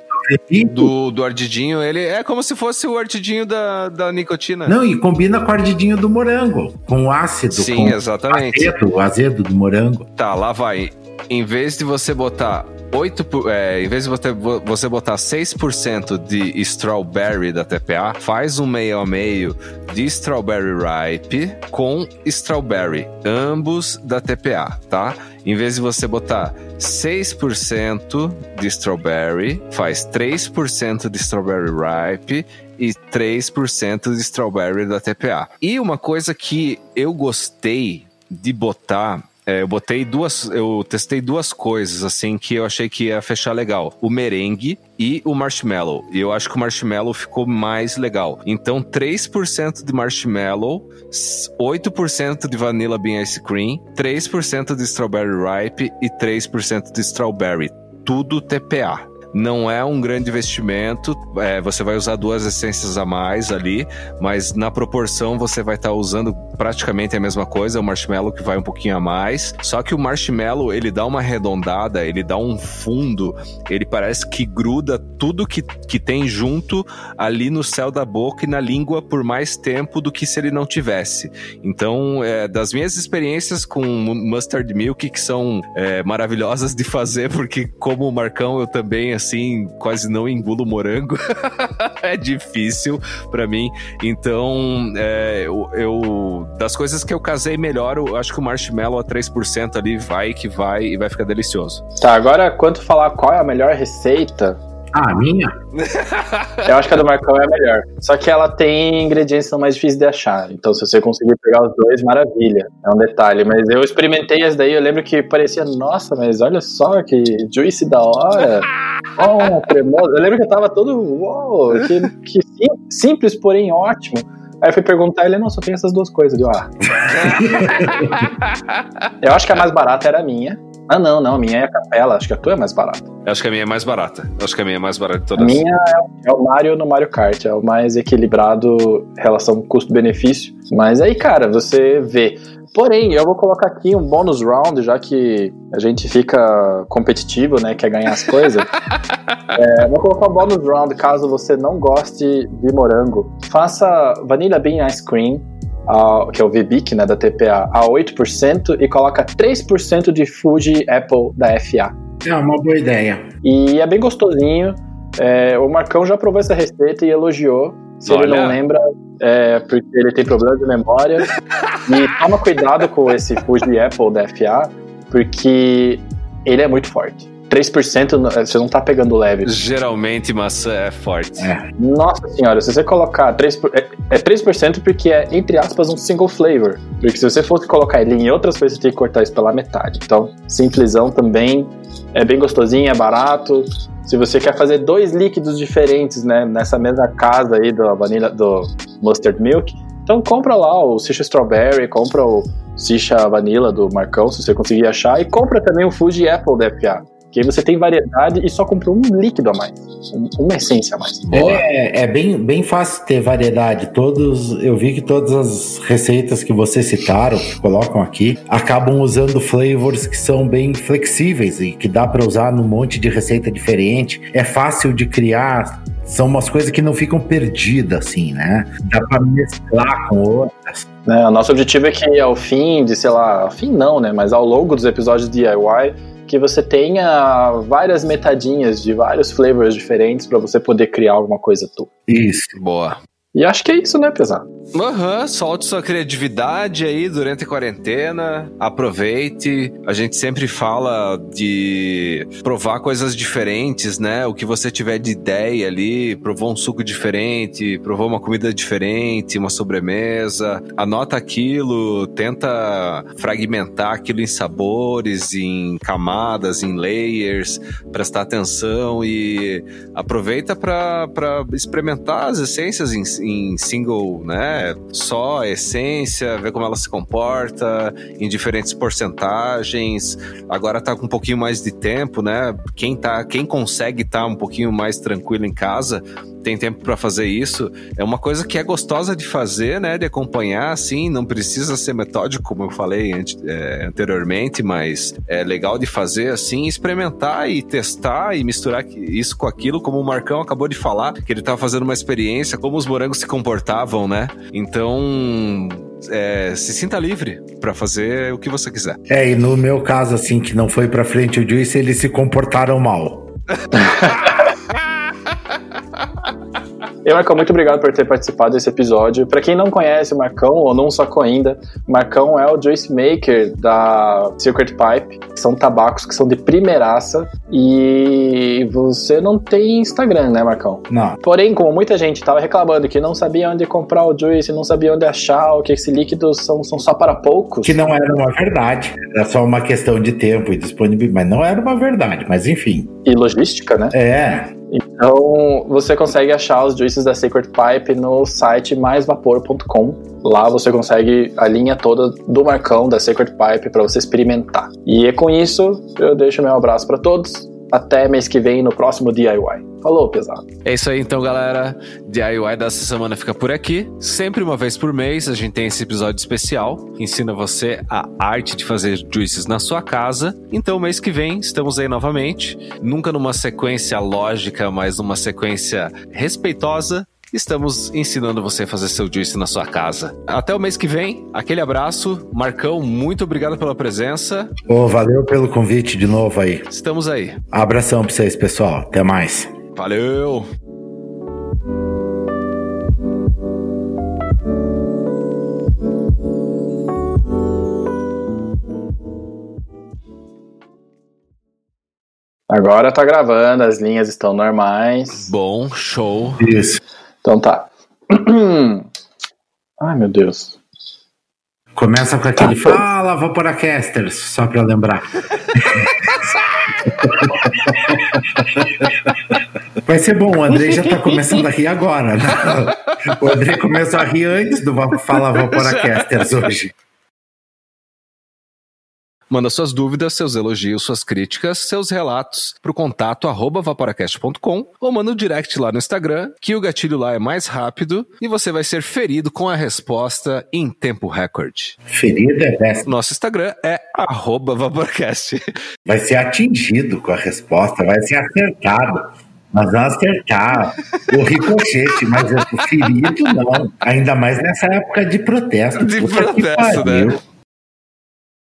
Do
Do, ardidinho, ele é como se fosse o ardidinho da, da nicotina.
Não, e combina com o ardidinho do morango, com o ácido,
Sim, exatamente.
o azedo, o azedo do morango.
Tá, lá vai. em vez de você botar 8, é, em vez de você, você botar 6% de strawberry da TPA, faz um meio a meio de strawberry ripe com strawberry, ambos da TPA, tá? Em vez de você botar 6% de strawberry, faz 3% de strawberry ripe e 3% de strawberry da TPA. E uma coisa que eu gostei de botar é, eu botei duas. Eu testei duas coisas, assim, que eu achei que ia fechar legal: o merengue e o marshmallow. E eu acho que o marshmallow ficou mais legal. Então, 3% de marshmallow, 8% de vanilla bean ice cream, 3% de strawberry ripe e 3% de strawberry. Tudo TPA não é um grande investimento. É, você vai usar duas essências a mais ali, mas na proporção você vai estar tá usando praticamente a mesma coisa. O marshmallow que vai um pouquinho a mais. Só que o marshmallow ele dá uma arredondada, ele dá um fundo, ele parece que gruda tudo que, que tem junto ali no céu da boca e na língua por mais tempo do que se ele não tivesse. Então, é, das minhas experiências com mustard milk, que são é, maravilhosas de fazer, [LAUGHS] porque como o Marcão eu também assim, quase não engulo morango. [LAUGHS] é difícil para mim. Então, é, eu, eu, das coisas que eu casei melhor, eu acho que o marshmallow a 3% ali vai que vai e vai ficar delicioso.
Tá, agora quanto falar qual é a melhor receita,
ah, a minha? [LAUGHS]
Eu acho que a do Marcão é a melhor. Só que ela tem ingredientes que são mais difíceis de achar. Então, se você conseguir pegar os dois, maravilha. É um detalhe. Mas eu experimentei as daí, eu lembro que parecia, nossa, mas olha só que juicy da hora. [LAUGHS] Oh, cremoso. Eu lembro que eu tava todo, uou, que, que simples, porém ótimo. Aí eu fui perguntar, ele, não, só tem essas duas coisas. Eu, ah. [LAUGHS] eu acho que a mais barata era a minha. Ah, não, não, a minha é a capela, acho que a tua é mais barata.
Acho que a minha é mais barata. Acho que a minha é mais barata de todas.
A minha é, é o Mario no Mario Kart, é o mais equilibrado relação custo-benefício. Mas aí, cara, você vê. Porém, eu vou colocar aqui um bônus round, já que a gente fica competitivo, né? Quer ganhar as coisas. [LAUGHS] é, vou colocar um bônus round caso você não goste de morango. Faça Vanilla Bean Ice Cream a, que é o VBIC, né, da TPA, a 8% e coloca 3% de Fuji Apple da FA.
É uma boa ideia.
E é bem gostosinho. É, o Marcão já provou essa receita e elogiou. Se Olha. ele não lembra, é porque ele tem problema de memória. [LAUGHS] e toma cuidado com esse Fuji Apple da FA, porque ele é muito forte. 3% você não tá pegando leve.
Geralmente maçã é forte. É.
Nossa senhora, se você colocar 3%, é, é 3% porque é, entre aspas, um single flavor. Porque se você fosse colocar ele em outras coisas, você tem que cortar isso pela metade. Então, simplesão também é bem gostosinho, é barato. Se você quer fazer dois líquidos diferentes, né, nessa mesma casa aí do vanilla, do mustard milk, então compra lá o Sisha Strawberry, compra o Sisha Vanilla do Marcão, se você conseguir achar, e compra também o Fuji Apple da FA. Que aí você tem variedade e só comprou um líquido a mais, uma essência a mais.
É, é bem, bem fácil ter variedade. Todos, eu vi que todas as receitas que vocês citaram, que colocam aqui, acabam usando flavors que são bem flexíveis e que dá para usar num monte de receita diferente. É fácil de criar são umas coisas que não ficam perdidas, assim, né? Dá para mesclar com outras.
É, o nosso objetivo é que ao fim de, sei lá, ao fim não, né? Mas ao longo dos episódios de DIY, que você tenha várias metadinhas de vários flavors diferentes para você poder criar alguma coisa tua.
Isso, boa.
E acho que é isso, né, pesado?
Aham, uhum, solte sua criatividade aí durante a quarentena, aproveite. A gente sempre fala de provar coisas diferentes, né? O que você tiver de ideia ali, provou um suco diferente, provou uma comida diferente, uma sobremesa, anota aquilo, tenta fragmentar aquilo em sabores, em camadas, em layers, prestar atenção e aproveita para experimentar as essências em em single, né? Só a essência, ver como ela se comporta em diferentes porcentagens. Agora tá com um pouquinho mais de tempo, né? Quem tá, quem consegue estar tá um pouquinho mais tranquilo em casa, tem tempo para fazer isso. É uma coisa que é gostosa de fazer, né? De acompanhar, assim, não precisa ser metódico, como eu falei é, anteriormente, mas é legal de fazer, assim, experimentar e testar e misturar isso com aquilo, como o Marcão acabou de falar, que ele tava fazendo uma experiência, como os morangos se comportavam, né? Então, é, se sinta livre para fazer o que você quiser.
É, e no meu caso, assim, que não foi pra frente o Juice, eles se comportaram mal. [LAUGHS]
E Marcão, muito obrigado por ter participado desse episódio. Para quem não conhece o Marcão, ou não sacou ainda, Marcão é o juice maker da Secret Pipe, são tabacos que são de primeiraça. E você não tem Instagram, né, Marcão?
Não.
Porém, como muita gente estava reclamando que não sabia onde comprar o juice, não sabia onde achar, o que esses líquidos são, são só para poucos.
Que não era uma verdade. Era só uma questão de tempo e disponibilidade. Mas não era uma verdade, mas enfim.
E logística, né?
É.
Então, você consegue achar os juices da Secret Pipe no site maisvapor.com. Lá você consegue a linha toda do Marcão da Secret Pipe para você experimentar. E é com isso, eu deixo meu abraço para todos. Até mês que vem no próximo DIY. Falou, pesado.
É isso aí então, galera. DIY dessa semana fica por aqui. Sempre uma vez por mês a gente tem esse episódio especial que ensina você a arte de fazer juices na sua casa. Então, mês que vem estamos aí novamente, nunca numa sequência lógica, mas numa sequência respeitosa. Estamos ensinando você a fazer seu juice na sua casa. Até o mês que vem. Aquele abraço. Marcão, muito obrigado pela presença.
Ô, valeu pelo convite de novo aí.
Estamos aí.
Abração pra vocês, pessoal. Até mais.
Valeu!
Agora tá gravando, as linhas estão normais.
Bom, show.
Isso.
Então tá. [CLEARS THROAT] Ai, meu Deus.
Começa com aquele Fala, Vaporacasters, só pra lembrar. Vai ser bom, o Andrei já tá começando a rir agora. Né? O Andrei começou a rir antes do Fala Vaporacasters hoje.
Manda suas dúvidas, seus elogios, suas críticas, seus relatos pro contato arroba vaporacast.com ou manda um direct lá no Instagram, que o gatilho lá é mais rápido e você vai ser ferido com a resposta em tempo recorde.
Ferido é dessa.
Nosso Instagram é arroba vaporacast.
Vai ser atingido com a resposta, vai ser acertado. Nós vamos acertar o ricochete, mas o ferido não. Ainda mais nessa época de protesto.
De
Puta
protesto, né?